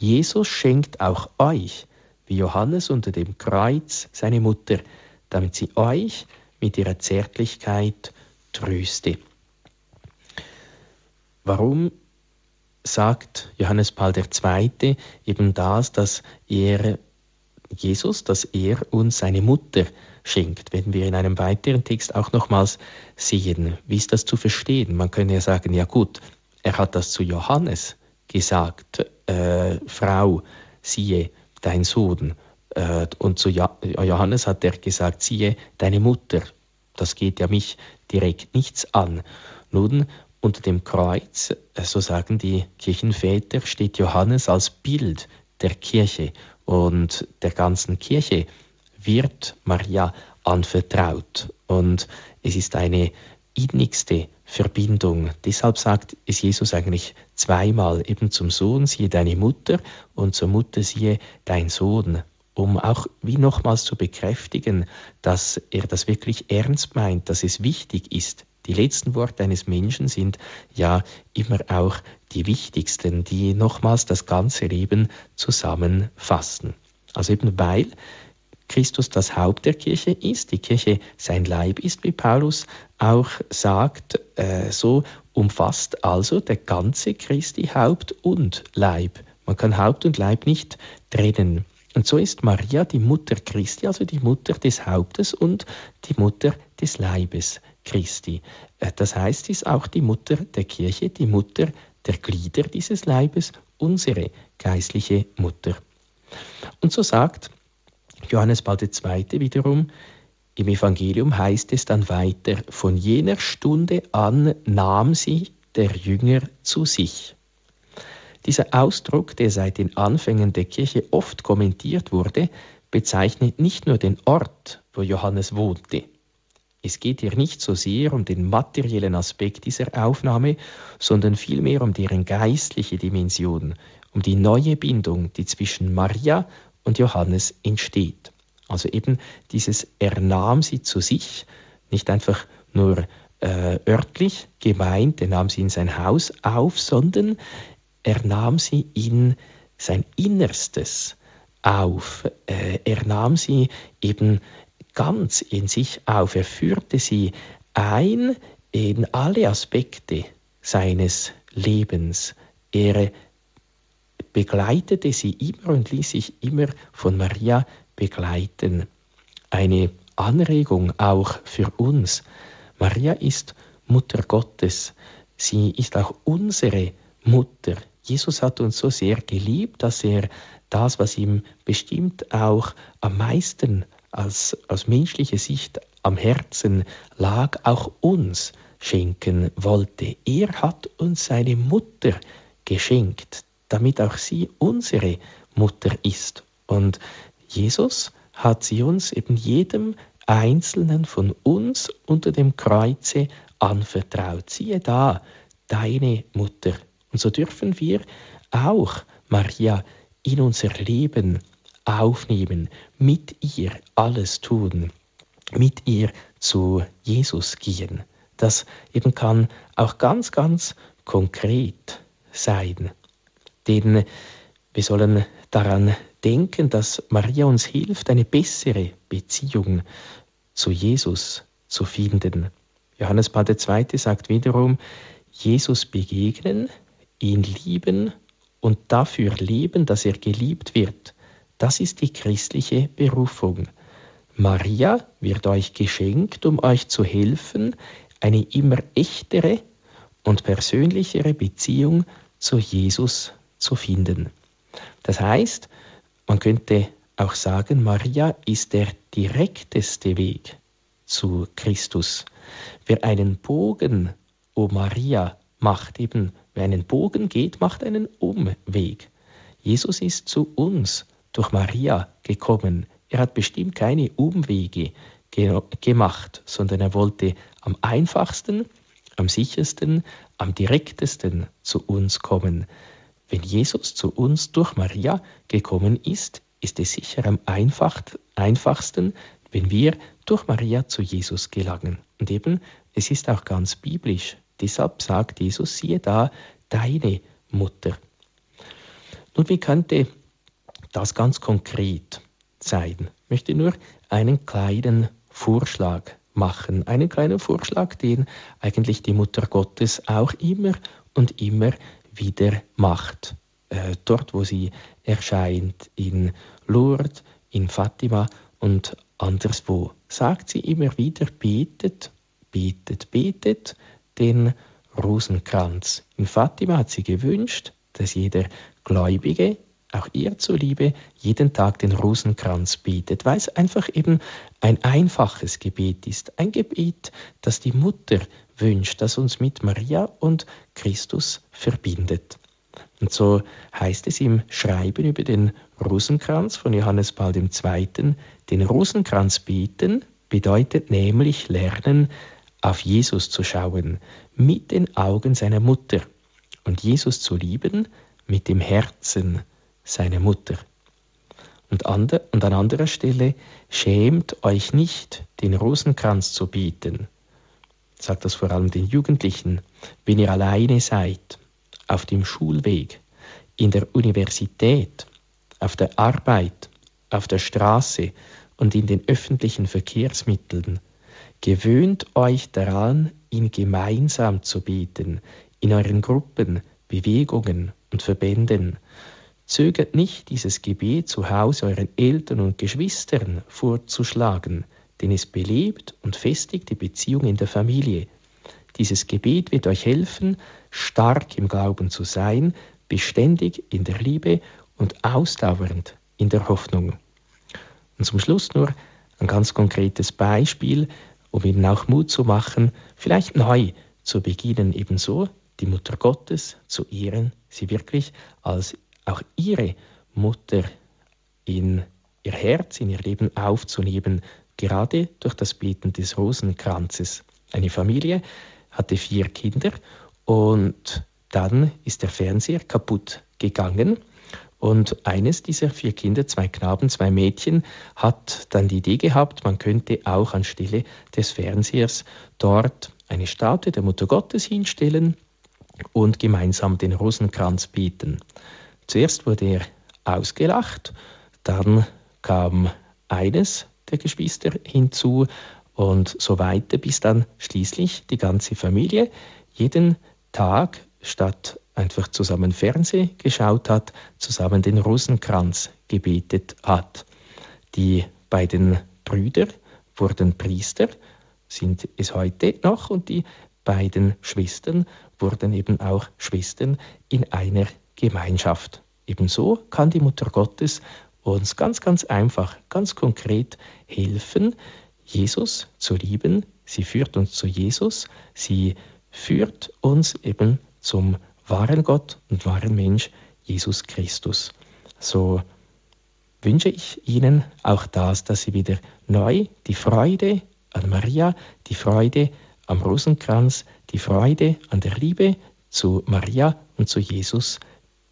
Jesus schenkt auch euch, wie Johannes unter dem Kreuz, seine Mutter, damit sie euch mit ihrer Zärtlichkeit tröste. Warum sagt Johannes Paul II. eben das, dass er Jesus, dass er uns seine Mutter schenkt. Werden wir in einem weiteren Text auch nochmals sehen. Wie ist das zu verstehen? Man könnte ja sagen, ja gut, er hat das zu Johannes gesagt, äh, Frau, siehe dein Sohn. Äh, und zu Johannes hat er gesagt, siehe deine Mutter. Das geht ja mich direkt nichts an. Nun, unter dem Kreuz, äh, so sagen die Kirchenväter, steht Johannes als Bild der Kirche und der ganzen Kirche wird Maria anvertraut. Und es ist eine innigste Verbindung. Deshalb sagt es Jesus eigentlich zweimal, eben zum Sohn siehe deine Mutter und zur Mutter siehe dein Sohn, um auch wie nochmals zu bekräftigen, dass er das wirklich ernst meint, dass es wichtig ist. Die letzten Worte eines Menschen sind ja immer auch die wichtigsten, die nochmals das ganze Leben zusammenfassen. Also eben weil Christus das Haupt der Kirche ist, die Kirche sein Leib ist, wie Paulus auch sagt, äh, so umfasst also der ganze Christi Haupt und Leib. Man kann Haupt und Leib nicht trennen. Und so ist Maria die Mutter Christi, also die Mutter des Hauptes und die Mutter des Leibes Christi. Äh, das heißt, sie ist auch die Mutter der Kirche, die Mutter der Glieder dieses Leibes, unsere geistliche Mutter. Und so sagt Johannes Paul II. wiederum, im Evangelium heißt es dann weiter, von jener Stunde an nahm sie der Jünger zu sich. Dieser Ausdruck, der seit den Anfängen der Kirche oft kommentiert wurde, bezeichnet nicht nur den Ort, wo Johannes wohnte. Es geht hier nicht so sehr um den materiellen Aspekt dieser Aufnahme, sondern vielmehr um deren geistliche Dimension, um die neue Bindung, die zwischen Maria und Johannes entsteht. Also eben dieses Er nahm sie zu sich, nicht einfach nur äh, örtlich gemeint, er nahm sie in sein Haus auf, sondern er nahm sie in sein Innerstes auf. Äh, er nahm sie eben ganz in sich auf. Er führte sie ein in alle Aspekte seines Lebens. Er begleitete sie immer und ließ sich immer von Maria begleiten. Eine Anregung auch für uns. Maria ist Mutter Gottes. Sie ist auch unsere Mutter. Jesus hat uns so sehr geliebt, dass er das, was ihm bestimmt auch am meisten als aus menschlicher Sicht am Herzen lag, auch uns schenken wollte. Er hat uns seine Mutter geschenkt, damit auch sie unsere Mutter ist. Und Jesus hat sie uns, eben jedem Einzelnen von uns unter dem Kreuze anvertraut. Siehe da, deine Mutter. Und so dürfen wir auch Maria in unser Leben aufnehmen, mit ihr alles tun, mit ihr zu Jesus gehen. Das eben kann auch ganz, ganz konkret sein. Denn wir sollen daran denken, dass Maria uns hilft, eine bessere Beziehung zu Jesus zu finden. Johannes Paul II. sagt wiederum, Jesus begegnen, ihn lieben und dafür leben, dass er geliebt wird. Das ist die christliche Berufung. Maria wird euch geschenkt, um euch zu helfen, eine immer echtere und persönlichere Beziehung zu Jesus zu finden. Das heißt, man könnte auch sagen, Maria ist der direkteste Weg zu Christus. Wer einen Bogen um Maria macht, eben wer einen Bogen geht, macht einen Umweg. Jesus ist zu uns durch Maria gekommen. Er hat bestimmt keine Umwege ge gemacht, sondern er wollte am einfachsten, am sichersten, am direktesten zu uns kommen. Wenn Jesus zu uns durch Maria gekommen ist, ist es sicher am einfachsten, wenn wir durch Maria zu Jesus gelangen. Und eben, es ist auch ganz biblisch. Deshalb sagt Jesus, siehe da, deine Mutter. Nun, wie könnte das ganz konkret sein? Ich möchte nur einen kleinen Vorschlag machen. Einen kleinen Vorschlag, den eigentlich die Mutter Gottes auch immer und immer wieder macht. Äh, dort, wo sie erscheint, in Lourdes, in Fatima und anderswo, sagt sie immer wieder, betet, betet, betet den Rosenkranz. In Fatima hat sie gewünscht, dass jeder Gläubige, auch ihr zuliebe, jeden Tag den Rosenkranz betet, weil es einfach eben ein einfaches Gebet ist. Ein Gebet, das die Mutter wünscht, das uns mit Maria und Christus verbindet. Und so heißt es im Schreiben über den Rosenkranz von Johannes Paul II. Den Rosenkranz beten bedeutet nämlich lernen, auf Jesus zu schauen, mit den Augen seiner Mutter und Jesus zu lieben mit dem Herzen seiner Mutter. Und, an anderer Stelle, schämt euch nicht, den Rosenkranz zu beten. Sagt das vor allem den Jugendlichen, wenn ihr alleine seid, auf dem Schulweg, in der Universität, auf der Arbeit, auf der Straße und in den öffentlichen Verkehrsmitteln. Gewöhnt euch daran, ihn gemeinsam zu beten, in euren Gruppen, Bewegungen und Verbänden. Zögert nicht, dieses Gebet zu Hause euren Eltern und Geschwistern vorzuschlagen, denn es belebt und festigt die Beziehung in der Familie. Dieses Gebet wird euch helfen, stark im Glauben zu sein, beständig in der Liebe und ausdauernd in der Hoffnung. Und zum Schluss nur ein ganz konkretes Beispiel, um ihnen auch Mut zu machen, vielleicht neu zu beginnen, ebenso die Mutter Gottes zu ehren, sie wirklich als auch ihre Mutter in ihr Herz, in ihr Leben aufzunehmen, gerade durch das Beten des Rosenkranzes. Eine Familie hatte vier Kinder und dann ist der Fernseher kaputt gegangen und eines dieser vier Kinder, zwei Knaben, zwei Mädchen, hat dann die Idee gehabt, man könnte auch anstelle des Fernsehers dort eine Statue der Mutter Gottes hinstellen und gemeinsam den Rosenkranz beten. Zuerst wurde er ausgelacht, dann kam eines der Geschwister hinzu und so weiter, bis dann schließlich die ganze Familie jeden Tag statt einfach zusammen Fernseh geschaut hat, zusammen den Rosenkranz gebetet hat. Die beiden Brüder wurden Priester, sind es heute noch, und die beiden Schwestern wurden eben auch Schwestern in einer Gemeinschaft. Ebenso kann die Mutter Gottes uns ganz, ganz einfach, ganz konkret helfen, Jesus zu lieben. Sie führt uns zu Jesus, sie führt uns eben zum wahren Gott und wahren Mensch, Jesus Christus. So wünsche ich Ihnen auch das, dass Sie wieder neu die Freude an Maria, die Freude am Rosenkranz, die Freude an der Liebe zu Maria und zu Jesus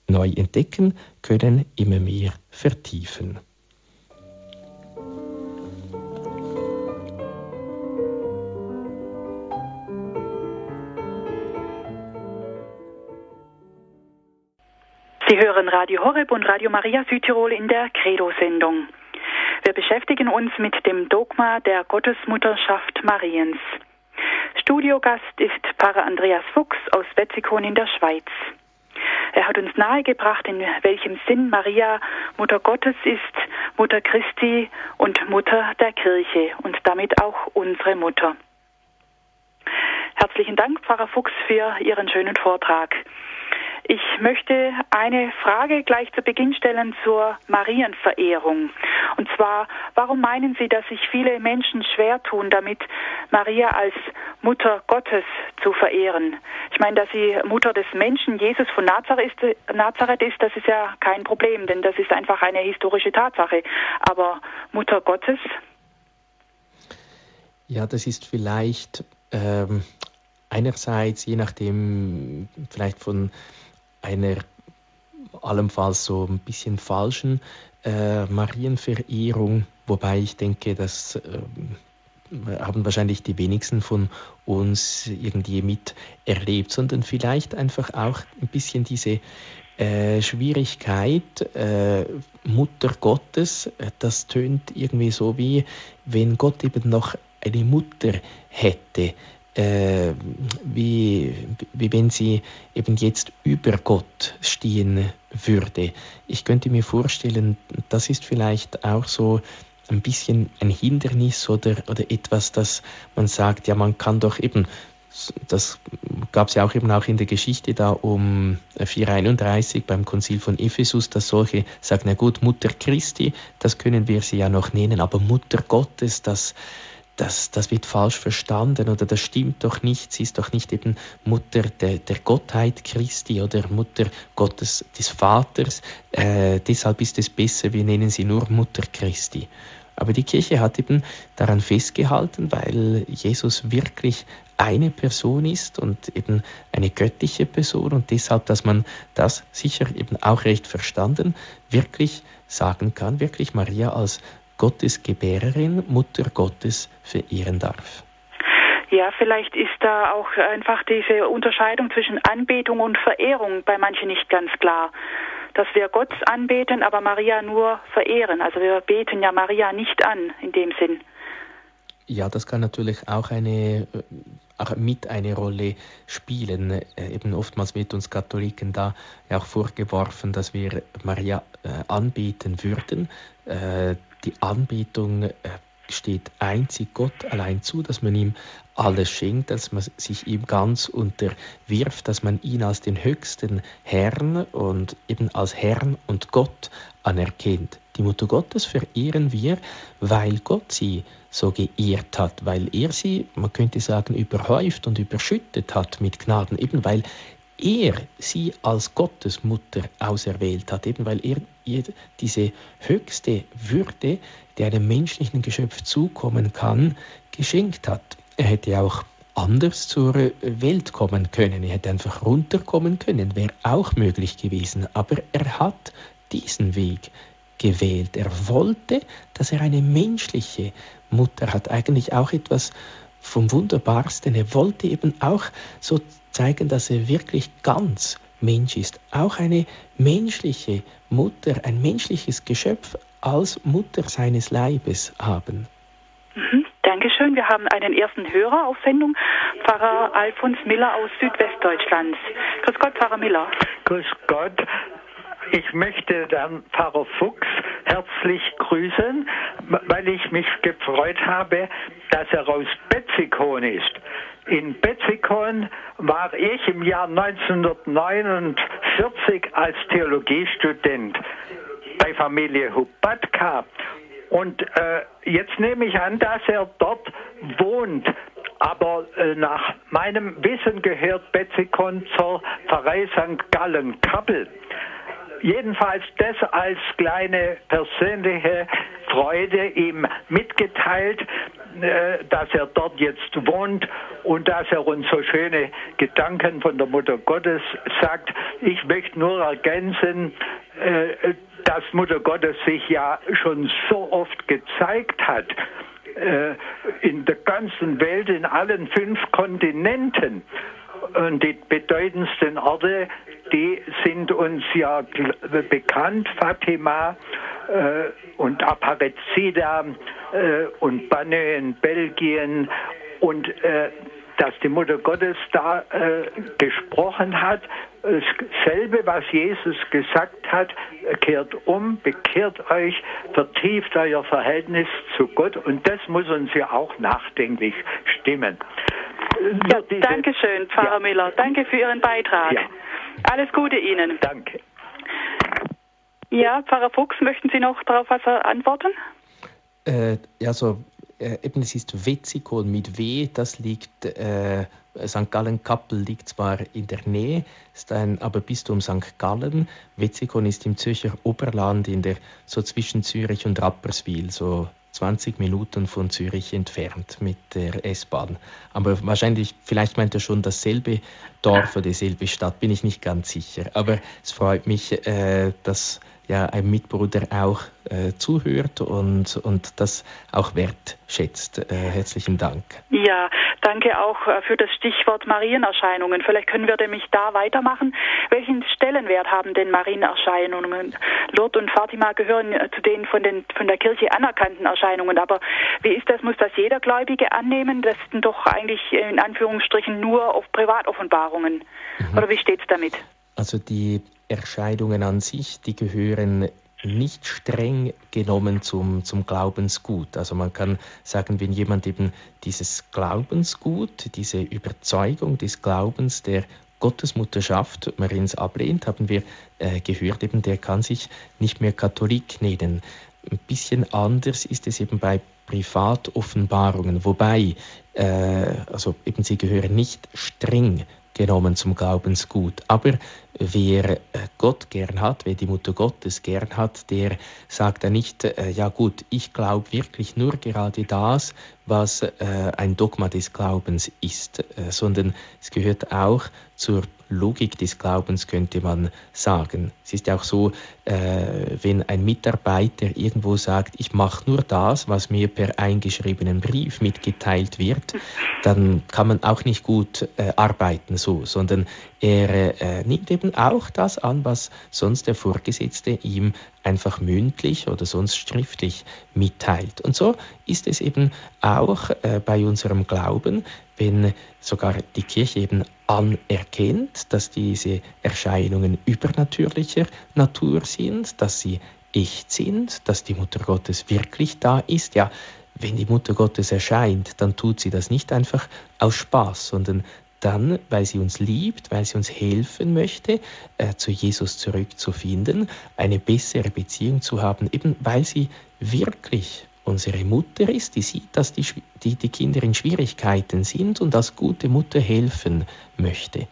neu entdecken können, immer mehr vertiefen. Sie hören Radio Horeb und Radio Maria Südtirol in der Credo-Sendung. Wir beschäftigen uns mit dem Dogma der Gottesmutterschaft Mariens. Studiogast ist Pfarrer Andreas Fuchs aus Wetzikon in der Schweiz. Er hat uns nahegebracht, in welchem Sinn Maria Mutter Gottes ist, Mutter Christi und Mutter der Kirche und damit auch unsere Mutter. Herzlichen Dank, Pfarrer Fuchs, für Ihren schönen Vortrag. Ich möchte eine Frage gleich zu Beginn stellen zur Marienverehrung. Und zwar, warum meinen Sie, dass sich viele Menschen schwer tun, damit Maria als Mutter Gottes zu verehren? Ich meine, dass sie Mutter des Menschen, Jesus von Nazareth ist, das ist ja kein Problem, denn das ist einfach eine historische Tatsache. Aber Mutter Gottes? Ja, das ist vielleicht ähm, einerseits, je nachdem, vielleicht von einer allenfalls so ein bisschen falschen äh, Marienverehrung, wobei ich denke, dass äh, haben wahrscheinlich die wenigsten von uns irgendwie miterlebt, sondern vielleicht einfach auch ein bisschen diese äh, Schwierigkeit, äh, Mutter Gottes, das tönt irgendwie so wie, wenn Gott eben noch eine Mutter hätte, äh, wie, wie wenn sie eben jetzt über Gott stehen würde. Ich könnte mir vorstellen, das ist vielleicht auch so ein bisschen ein Hindernis oder, oder etwas, das man sagt, ja, man kann doch eben, das gab es ja auch eben auch in der Geschichte da um 431 beim Konzil von Ephesus, dass solche sagen, na gut, Mutter Christi, das können wir sie ja noch nennen, aber Mutter Gottes, das, das, das wird falsch verstanden oder das stimmt doch nicht. Sie ist doch nicht eben Mutter der, der Gottheit Christi oder Mutter Gottes des Vaters. Äh, deshalb ist es besser, wir nennen sie nur Mutter Christi. Aber die Kirche hat eben daran festgehalten, weil Jesus wirklich eine Person ist und eben eine göttliche Person und deshalb, dass man das sicher eben auch recht verstanden wirklich sagen kann, wirklich Maria als Gottes Gebärerin, Mutter Gottes verehren darf. Ja, vielleicht ist da auch einfach diese Unterscheidung zwischen Anbetung und Verehrung bei manchen nicht ganz klar. Dass wir Gott anbeten, aber Maria nur verehren. Also wir beten ja Maria nicht an in dem Sinn. Ja, das kann natürlich auch eine äh, auch mit eine Rolle spielen. Äh, eben oftmals wird uns Katholiken da auch vorgeworfen, dass wir Maria äh, anbeten würden. Äh, die Anbetung äh, steht einzig Gott allein zu, dass man ihm alles schenkt, dass man sich ihm ganz unterwirft, dass man ihn als den höchsten Herrn und eben als Herrn und Gott anerkennt. Die Mutter Gottes verehren wir, weil Gott sie so geehrt hat, weil er sie, man könnte sagen, überhäuft und überschüttet hat mit Gnaden, eben weil er sie als Gottesmutter auserwählt hat, eben weil er ihr diese höchste Würde, die einem menschlichen Geschöpf zukommen kann, geschenkt hat. Er hätte auch anders zur Welt kommen können, er hätte einfach runterkommen können, wäre auch möglich gewesen, aber er hat diesen Weg gewählt. Er wollte, dass er eine menschliche Mutter hat, eigentlich auch etwas vom Wunderbarsten. Er wollte eben auch so zeigen, dass er wirklich ganz Mensch ist. Auch eine menschliche Mutter, ein menschliches Geschöpf als Mutter seines Leibes haben. Mhm, Dankeschön. Wir haben einen ersten Hörer auf Sendung, Pfarrer Alfons Miller aus Südwestdeutschland. Grüß Gott, Pfarrer Miller. Grüß Gott. Ich möchte dann Pfarrer Fuchs herzlich grüßen, weil ich mich gefreut habe, dass er aus Betzikon ist. In Betzikon war ich im Jahr 1949 als Theologiestudent bei Familie Hubatka. Und äh, jetzt nehme ich an, dass er dort wohnt. Aber äh, nach meinem Wissen gehört Betzikon zur Pfarrei St. Gallen-Kappel jedenfalls das als kleine persönliche Freude ihm mitgeteilt, äh, dass er dort jetzt wohnt und dass er uns so schöne Gedanken von der Mutter Gottes sagt. Ich möchte nur ergänzen, äh, dass Mutter Gottes sich ja schon so oft gezeigt hat äh, in der ganzen Welt, in allen fünf Kontinenten. Und die bedeutendsten Orte, die sind uns ja bekannt, Fatima äh, und Aparecida äh, und Banne in Belgien. Und äh, dass die Mutter Gottes da äh, gesprochen hat, dasselbe, was Jesus gesagt hat, kehrt um, bekehrt euch, vertieft euer Verhältnis zu Gott. Und das muss uns ja auch nachdenklich stimmen. Ja, danke schön, Pfarrer ja. Miller. Danke für Ihren Beitrag. Ja. Alles Gute Ihnen. Danke. Ja, Pfarrer Fuchs, möchten Sie noch darauf was antworten? Äh, also äh, eben es ist Wetzikon mit W, das liegt, äh, St. Gallen-Kappel liegt zwar in der Nähe, ist ein aber Bistum St. Gallen. Wetzikon ist im Zürcher Oberland, in der, so zwischen Zürich und Rapperswil, so 20 Minuten von Zürich entfernt mit der S-Bahn. Aber wahrscheinlich, vielleicht meint er schon dasselbe Dorf oder dieselbe Stadt, bin ich nicht ganz sicher. Aber es freut mich, äh, dass ja ein Mitbruder auch äh, zuhört und, und das auch wertschätzt. Äh, herzlichen Dank. Ja, danke auch äh, für das Stichwort Marienerscheinungen. Vielleicht können wir nämlich da weitermachen. Welchen Stellenwert haben denn Marienerscheinungen? Lourdes und Fatima gehören äh, zu den von, den von der Kirche anerkannten Erscheinungen. Aber wie ist das? Muss das jeder Gläubige annehmen? Das sind doch eigentlich in Anführungsstrichen nur auf Privatoffenbarungen. Mhm. Oder wie steht es damit? Also die Erscheinungen an sich, die gehören nicht streng genommen zum, zum Glaubensgut. Also man kann sagen, wenn jemand eben dieses Glaubensgut, diese Überzeugung des Glaubens der Gottesmutterschaft Mariens ablehnt, haben wir äh, gehört, eben der kann sich nicht mehr Katholik nennen. Ein bisschen anders ist es eben bei Privatoffenbarungen, wobei äh, also eben sie gehören nicht streng genommen zum Glaubensgut. Aber wer äh, Gott gern hat, wer die Mutter Gottes gern hat, der sagt dann nicht, äh, ja gut, ich glaube wirklich nur gerade das, was äh, ein Dogma des Glaubens ist, sondern es gehört auch zur Logik des Glaubens, könnte man sagen. Es ist ja auch so, wenn ein Mitarbeiter irgendwo sagt, ich mache nur das, was mir per eingeschriebenen Brief mitgeteilt wird, dann kann man auch nicht gut arbeiten so, sondern er nimmt eben auch das an, was sonst der Vorgesetzte ihm einfach mündlich oder sonst schriftlich mitteilt. Und so ist es eben auch äh, bei unserem Glauben, wenn sogar die Kirche eben anerkennt, dass diese Erscheinungen übernatürlicher Natur sind, dass sie echt sind, dass die Mutter Gottes wirklich da ist. Ja, wenn die Mutter Gottes erscheint, dann tut sie das nicht einfach aus Spaß, sondern dann, weil sie uns liebt, weil sie uns helfen möchte, äh, zu Jesus zurückzufinden, eine bessere Beziehung zu haben, eben weil sie wirklich unsere Mutter ist, die sieht, dass die, die, die Kinder in Schwierigkeiten sind und als gute Mutter helfen möchte.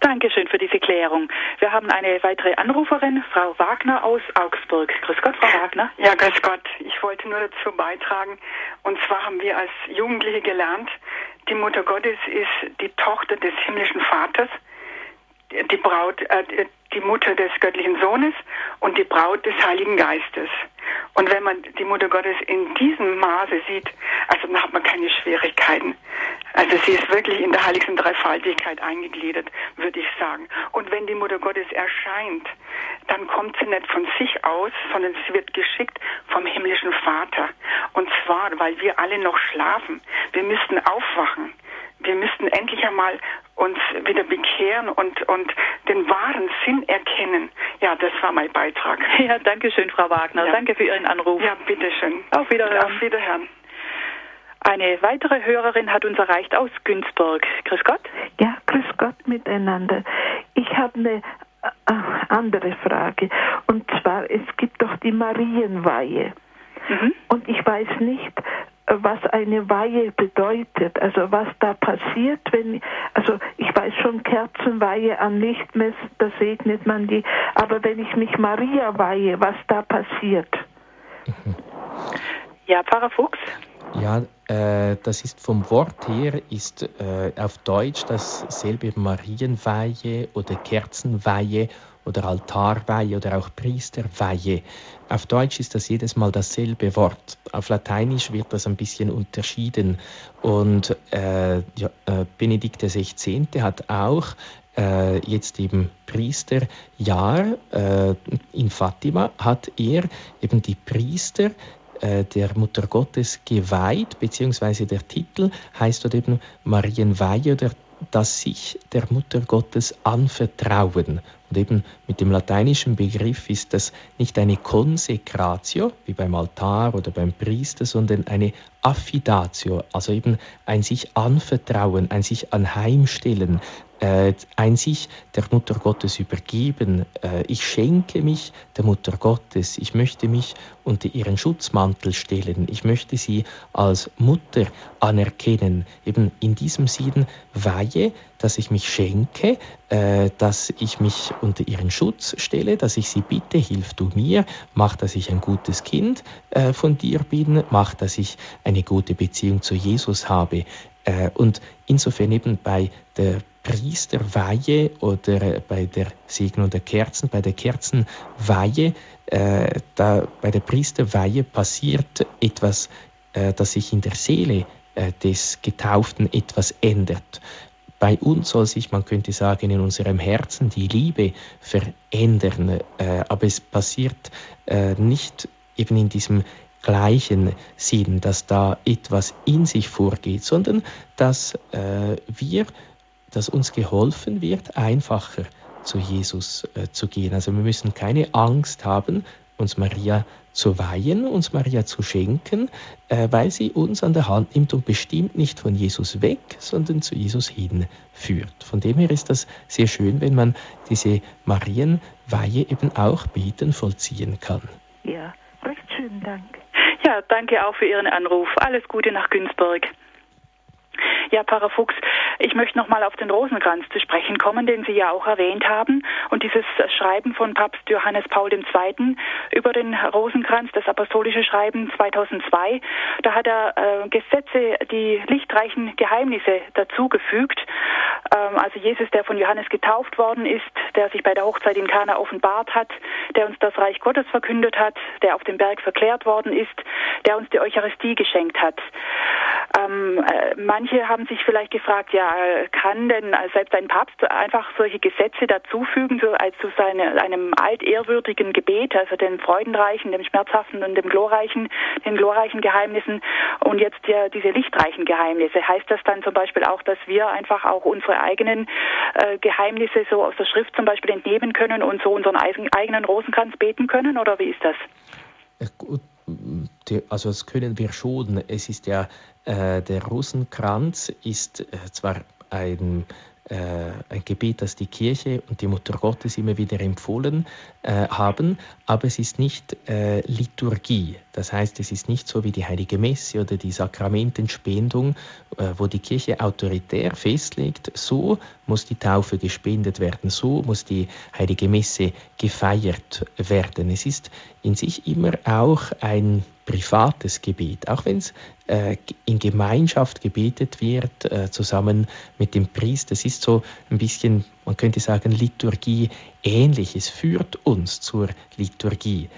Dankeschön für diese Klärung. Wir haben eine weitere Anruferin, Frau Wagner aus Augsburg. Grüß Gott, Frau Wagner. Ja, grüß Gott. Ich wollte nur dazu beitragen. Und zwar haben wir als Jugendliche gelernt, die Mutter Gottes ist die Tochter des himmlischen Vaters, die Braut, äh, die Mutter des göttlichen Sohnes und die Braut des Heiligen Geistes. Und wenn man die Mutter Gottes in diesem Maße sieht, also dann hat man keine Schwierigkeiten. Also sie ist wirklich in der heiligsten Dreifaltigkeit eingegliedert, würde ich sagen. Und wenn die Mutter Gottes erscheint, dann kommt sie nicht von sich aus, sondern sie wird geschickt vom himmlischen Vater. Und zwar, weil wir alle noch schlafen. Wir müssten aufwachen wir müssten endlich einmal uns wieder bekehren und, und den wahren Sinn erkennen. Ja, das war mein Beitrag. Ja, danke schön, Frau Wagner. Ja. Danke für Ihren Anruf. Ja, bitteschön. Auf Wiederhören. Auf Wiederhören. Eine weitere Hörerin hat uns erreicht aus Günzburg. Grüß Gott. Ja, grüß Gott miteinander. Ich habe eine äh, andere Frage. Und zwar, es gibt doch die Marienweihe. Mhm. Und ich weiß nicht, was eine Weihe bedeutet, also was da passiert, wenn, also ich weiß schon, Kerzenweihe an Lichtmess, da segnet man die, aber wenn ich mich Maria weihe, was da passiert? Ja, Pfarrer Fuchs? Ja, äh, das ist vom Wort her, ist äh, auf Deutsch dasselbe Marienweihe oder Kerzenweihe oder Altarweihe oder auch Priesterweihe. Auf Deutsch ist das jedes Mal dasselbe Wort. Auf Lateinisch wird das ein bisschen unterschieden. Und äh, ja, äh, Benedikt XVI. hat auch äh, jetzt eben Priesterjahr äh, in Fatima, hat er eben die Priester äh, der Mutter Gottes geweiht, beziehungsweise der Titel heißt dort eben Marienweihe oder das sich der Mutter Gottes anvertrauen. Und eben mit dem lateinischen Begriff ist das nicht eine Konsekratio, wie beim Altar oder beim Priester, sondern eine Affidatio, also eben ein sich anvertrauen, ein sich anheimstellen. Äh, ein sich der Mutter Gottes übergeben. Äh, ich schenke mich der Mutter Gottes. Ich möchte mich unter ihren Schutzmantel stellen. Ich möchte sie als Mutter anerkennen. Eben in diesem Sinn Weihe, dass ich mich schenke, äh, dass ich mich unter ihren Schutz stelle, dass ich sie bitte, hilf du mir, mach, dass ich ein gutes Kind äh, von dir bin, mach, dass ich eine gute Beziehung zu Jesus habe. Äh, und insofern eben bei der Priesterweihe oder bei der Segnung der Kerzen, bei der Kerzenweihe, äh, da, bei der Priesterweihe passiert etwas, äh, dass sich in der Seele äh, des Getauften etwas ändert. Bei uns soll sich, man könnte sagen, in unserem Herzen die Liebe verändern, äh, aber es passiert äh, nicht eben in diesem gleichen Sinn, dass da etwas in sich vorgeht, sondern dass äh, wir, dass uns geholfen wird, einfacher zu Jesus äh, zu gehen. Also wir müssen keine Angst haben, uns Maria zu weihen, uns Maria zu schenken, äh, weil sie uns an der Hand nimmt und bestimmt nicht von Jesus weg, sondern zu Jesus hinführt. Von dem her ist das sehr schön, wenn man diese Marienweihe eben auch beten vollziehen kann. Ja, recht schön, Dank. Ja, danke auch für Ihren Anruf. Alles Gute nach Günzburg. Ja, Pfarrer Fuchs, ich möchte noch mal auf den Rosenkranz zu sprechen kommen, den Sie ja auch erwähnt haben. Und dieses Schreiben von Papst Johannes Paul II. über den Rosenkranz, das apostolische Schreiben 2002, da hat er äh, Gesetze, die lichtreichen Geheimnisse dazugefügt. Ähm, also Jesus, der von Johannes getauft worden ist, der sich bei der Hochzeit in Kana offenbart hat, der uns das Reich Gottes verkündet hat, der auf dem Berg verklärt worden ist, der uns die Eucharistie geschenkt hat. Ähm, äh, manche haben sich vielleicht gefragt, ja, kann denn selbst ein Papst einfach solche Gesetze dazufügen, so als zu seine, einem altehrwürdigen Gebet, also dem freudenreichen, dem schmerzhaften und dem glorreichen, den glorreichen Geheimnissen und jetzt ja diese lichtreichen Geheimnisse. Heißt das dann zum Beispiel auch, dass wir einfach auch unsere eigenen äh, Geheimnisse so aus der Schrift zum Beispiel entnehmen können und so unseren eigenen Rosenkranz beten können oder wie ist das? Also das können wir schon. Es ist ja, äh, der Rosenkranz ist äh, zwar ein äh, ein Gebet, das die Kirche und die Mutter Gottes immer wieder empfohlen äh, haben, aber es ist nicht äh, Liturgie. Das heißt, es ist nicht so wie die Heilige Messe oder die Sakramentenspendung, äh, wo die Kirche autoritär festlegt, so muss die Taufe gespendet werden, so muss die Heilige Messe gefeiert werden. Es ist in sich immer auch ein privates Gebet, auch wenn es äh, in Gemeinschaft gebetet wird, äh, zusammen mit dem Priester. Es ist so ein bisschen, man könnte sagen, Liturgie ähnlich. Es führt uns zur Liturgie.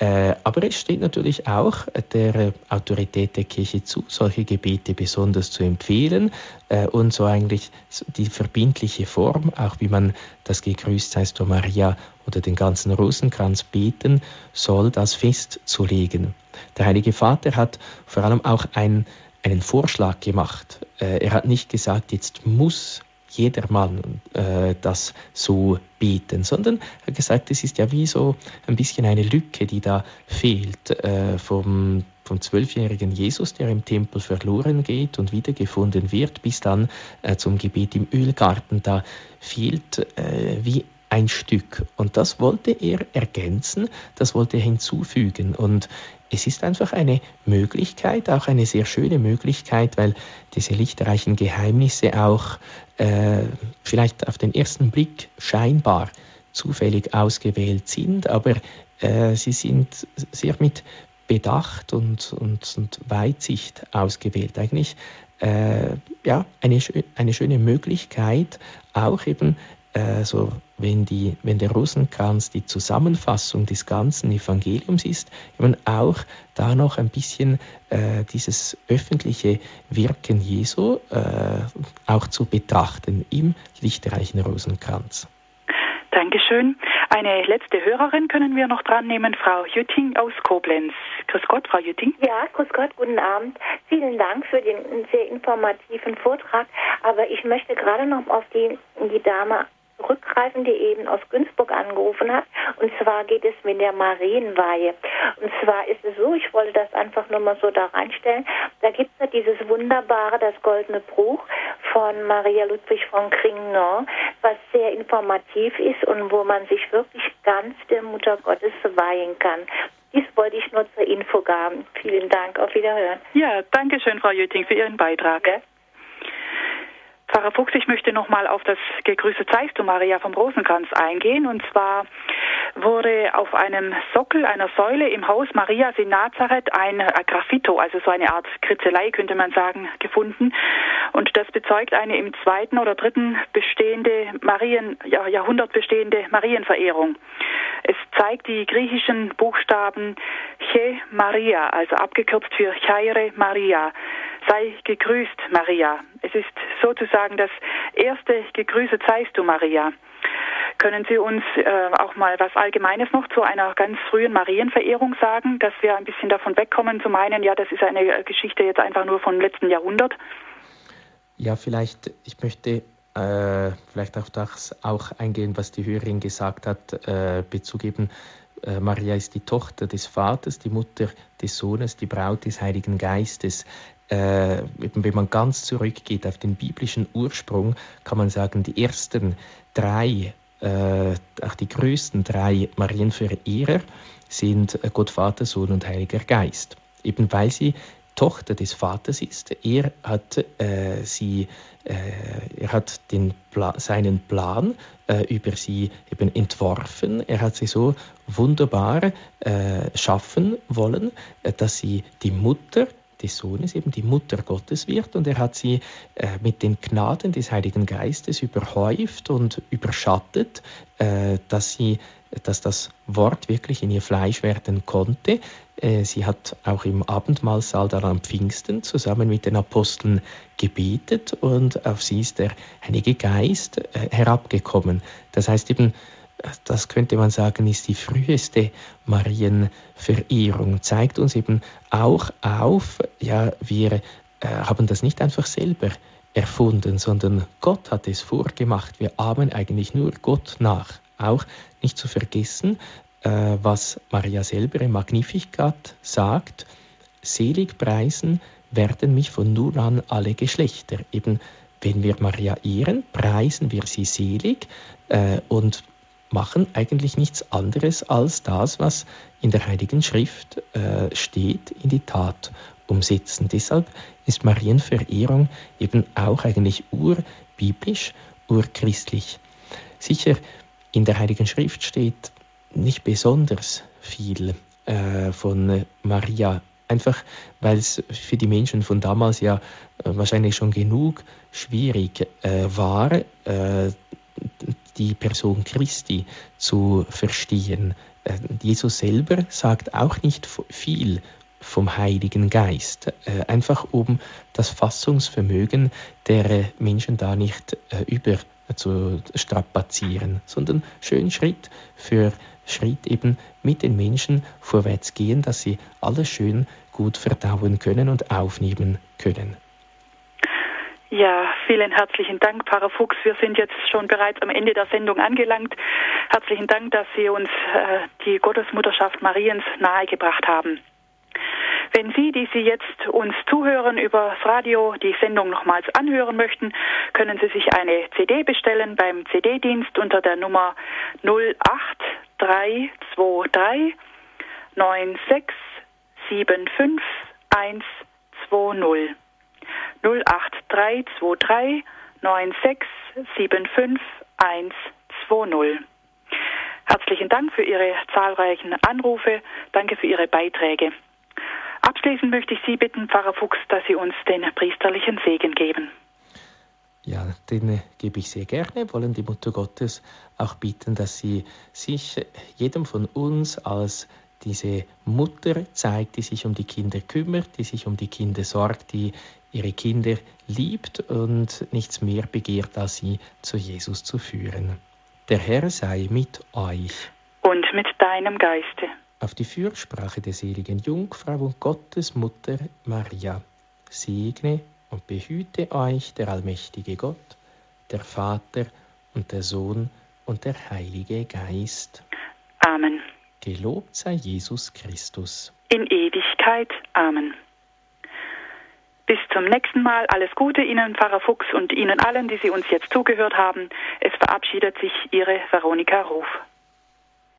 Äh, aber es steht natürlich auch der Autorität der Kirche zu, solche Gebete besonders zu empfehlen äh, und so eigentlich die verbindliche Form, auch wie man das Gegrüßt seist du Maria oder den ganzen Rosenkranz beten soll, das festzulegen. Der Heilige Vater hat vor allem auch ein, einen Vorschlag gemacht. Äh, er hat nicht gesagt, jetzt muss jedermann äh, das so bieten, sondern er hat gesagt, es ist ja wie so ein bisschen eine Lücke, die da fehlt äh, vom vom zwölfjährigen Jesus, der im Tempel verloren geht und wiedergefunden wird, bis dann äh, zum Gebet im Ölgarten. Da fehlt äh, wie ein Stück. Und das wollte er ergänzen, das wollte er hinzufügen. Und es ist einfach eine Möglichkeit, auch eine sehr schöne Möglichkeit, weil diese lichtreichen Geheimnisse auch äh, vielleicht auf den ersten Blick scheinbar zufällig ausgewählt sind, aber äh, sie sind sehr mit Bedacht und, und, und Weitsicht ausgewählt. Eigentlich äh, ja, eine, eine schöne Möglichkeit, auch eben äh, so wenn, die, wenn der Rosenkranz die Zusammenfassung des ganzen Evangeliums ist, eben auch da noch ein bisschen äh, dieses öffentliche Wirken Jesu äh, auch zu betrachten im lichtreichen Rosenkranz. Dankeschön. Eine letzte Hörerin können wir noch dran nehmen, Frau Jütting aus Koblenz. Grüß Gott, Frau Jütting. Ja, grüß Gott, guten Abend. Vielen Dank für den sehr informativen Vortrag. Aber ich möchte gerade noch auf die, die Dame zurückgreifen, die eben aus Günzburg angerufen hat. Und zwar geht es mit der Marienweihe. Und zwar ist es so, ich wollte das einfach nur mal so da reinstellen. Da gibt es ja dieses wunderbare, das goldene Buch von Maria Ludwig von Kringner, was sehr informativ ist und wo man sich wirklich ganz der Mutter Gottes weihen kann. Dies wollte ich nur zur Info gaben. Vielen Dank. Auf Wiederhören. Ja, danke schön, Frau Jöting, für Ihren Beitrag. Ja. Pfarrer Fuchs, ich möchte nochmal auf das Gegrüßet seist du Maria vom Rosenkranz eingehen. Und zwar wurde auf einem Sockel einer Säule im Haus Marias in Nazareth ein Graffito, also so eine Art Kritzelei könnte man sagen, gefunden. Und das bezeugt eine im zweiten oder dritten bestehende Marien, ja, Jahrhundert bestehende Marienverehrung. Es zeigt die griechischen Buchstaben Che Maria, also abgekürzt für Chaire Maria. Sei gegrüßt, Maria. Es ist sozusagen das erste Gegrüßet seist du, Maria. Können Sie uns äh, auch mal was Allgemeines noch zu einer ganz frühen Marienverehrung sagen, dass wir ein bisschen davon wegkommen zu meinen, ja, das ist eine Geschichte jetzt einfach nur vom letzten Jahrhundert? Ja, vielleicht, ich möchte äh, vielleicht auf das auch eingehen, was die Hörerin gesagt hat, äh, Bezug eben äh, Maria ist die Tochter des Vaters, die Mutter des Sohnes, die Braut des Heiligen Geistes. Äh, wenn man ganz zurückgeht auf den biblischen Ursprung, kann man sagen, die ersten drei, äh, auch die größten drei Marienverehrer sind Gott, Vater, Sohn und Heiliger Geist. Eben weil sie Tochter des Vaters ist. Er hat äh, sie, äh, er hat den Pla seinen Plan äh, über sie eben entworfen. Er hat sie so wunderbar äh, schaffen wollen, äh, dass sie die Mutter des Sohnes eben die Mutter Gottes wird und er hat sie äh, mit den Gnaden des Heiligen Geistes überhäuft und überschattet, äh, dass sie dass das Wort wirklich in ihr Fleisch werden konnte. Äh, sie hat auch im Abendmahlsaal dann am Pfingsten zusammen mit den Aposteln gebetet und auf sie ist der Heilige Geist äh, herabgekommen. Das heißt eben, das könnte man sagen, ist die früheste Marienverehrung, zeigt uns eben auch auf, ja, wir äh, haben das nicht einfach selber erfunden, sondern Gott hat es vorgemacht. Wir ahmen eigentlich nur Gott nach. Auch nicht zu vergessen, äh, was Maria selber im Magnificat sagt, selig preisen werden mich von nun an alle Geschlechter. Eben wenn wir Maria ehren, preisen wir sie selig äh, und machen eigentlich nichts anderes als das, was in der Heiligen Schrift äh, steht, in die Tat umsetzen. Deshalb ist Marienverehrung eben auch eigentlich urbiblisch, urchristlich. Sicher, in der Heiligen Schrift steht nicht besonders viel äh, von Maria einfach weil es für die Menschen von damals ja äh, wahrscheinlich schon genug schwierig äh, war, äh, die Person Christi zu verstehen. Äh, Jesus selber sagt auch nicht viel vom Heiligen Geist, äh, einfach um das Fassungsvermögen der Menschen da nicht äh, über zu strapazieren, sondern schön Schritt für Schritt eben mit den Menschen vorwärts gehen, dass sie alles schön gut verdauen können und aufnehmen können. Ja, vielen herzlichen Dank, Pfarrer Fuchs. Wir sind jetzt schon bereits am Ende der Sendung angelangt. Herzlichen Dank, dass Sie uns äh, die Gottesmutterschaft Mariens nahegebracht haben. Wenn Sie, die Sie jetzt uns zuhören über das Radio, die Sendung nochmals anhören möchten, können Sie sich eine CD bestellen beim CD-Dienst unter der Nummer 08323 9675 120. 08323 9675 120. Herzlichen Dank für Ihre zahlreichen Anrufe. Danke für Ihre Beiträge. Abschließend möchte ich Sie bitten, Pfarrer Fuchs, dass Sie uns den priesterlichen Segen geben. Ja, den gebe ich sehr gerne. Wollen die Mutter Gottes auch bitten, dass sie sich jedem von uns als diese Mutter zeigt, die sich um die Kinder kümmert, die sich um die Kinder sorgt, die ihre Kinder liebt und nichts mehr begehrt, als sie zu Jesus zu führen. Der Herr sei mit euch. Und mit deinem Geiste. Auf die Fürsprache der seligen Jungfrau und Gottes Mutter Maria segne und behüte euch der allmächtige Gott, der Vater und der Sohn und der Heilige Geist. Amen. Gelobt sei Jesus Christus. In Ewigkeit. Amen. Bis zum nächsten Mal. Alles Gute Ihnen, Pfarrer Fuchs, und Ihnen allen, die Sie uns jetzt zugehört haben. Es verabschiedet sich Ihre Veronika Ruf.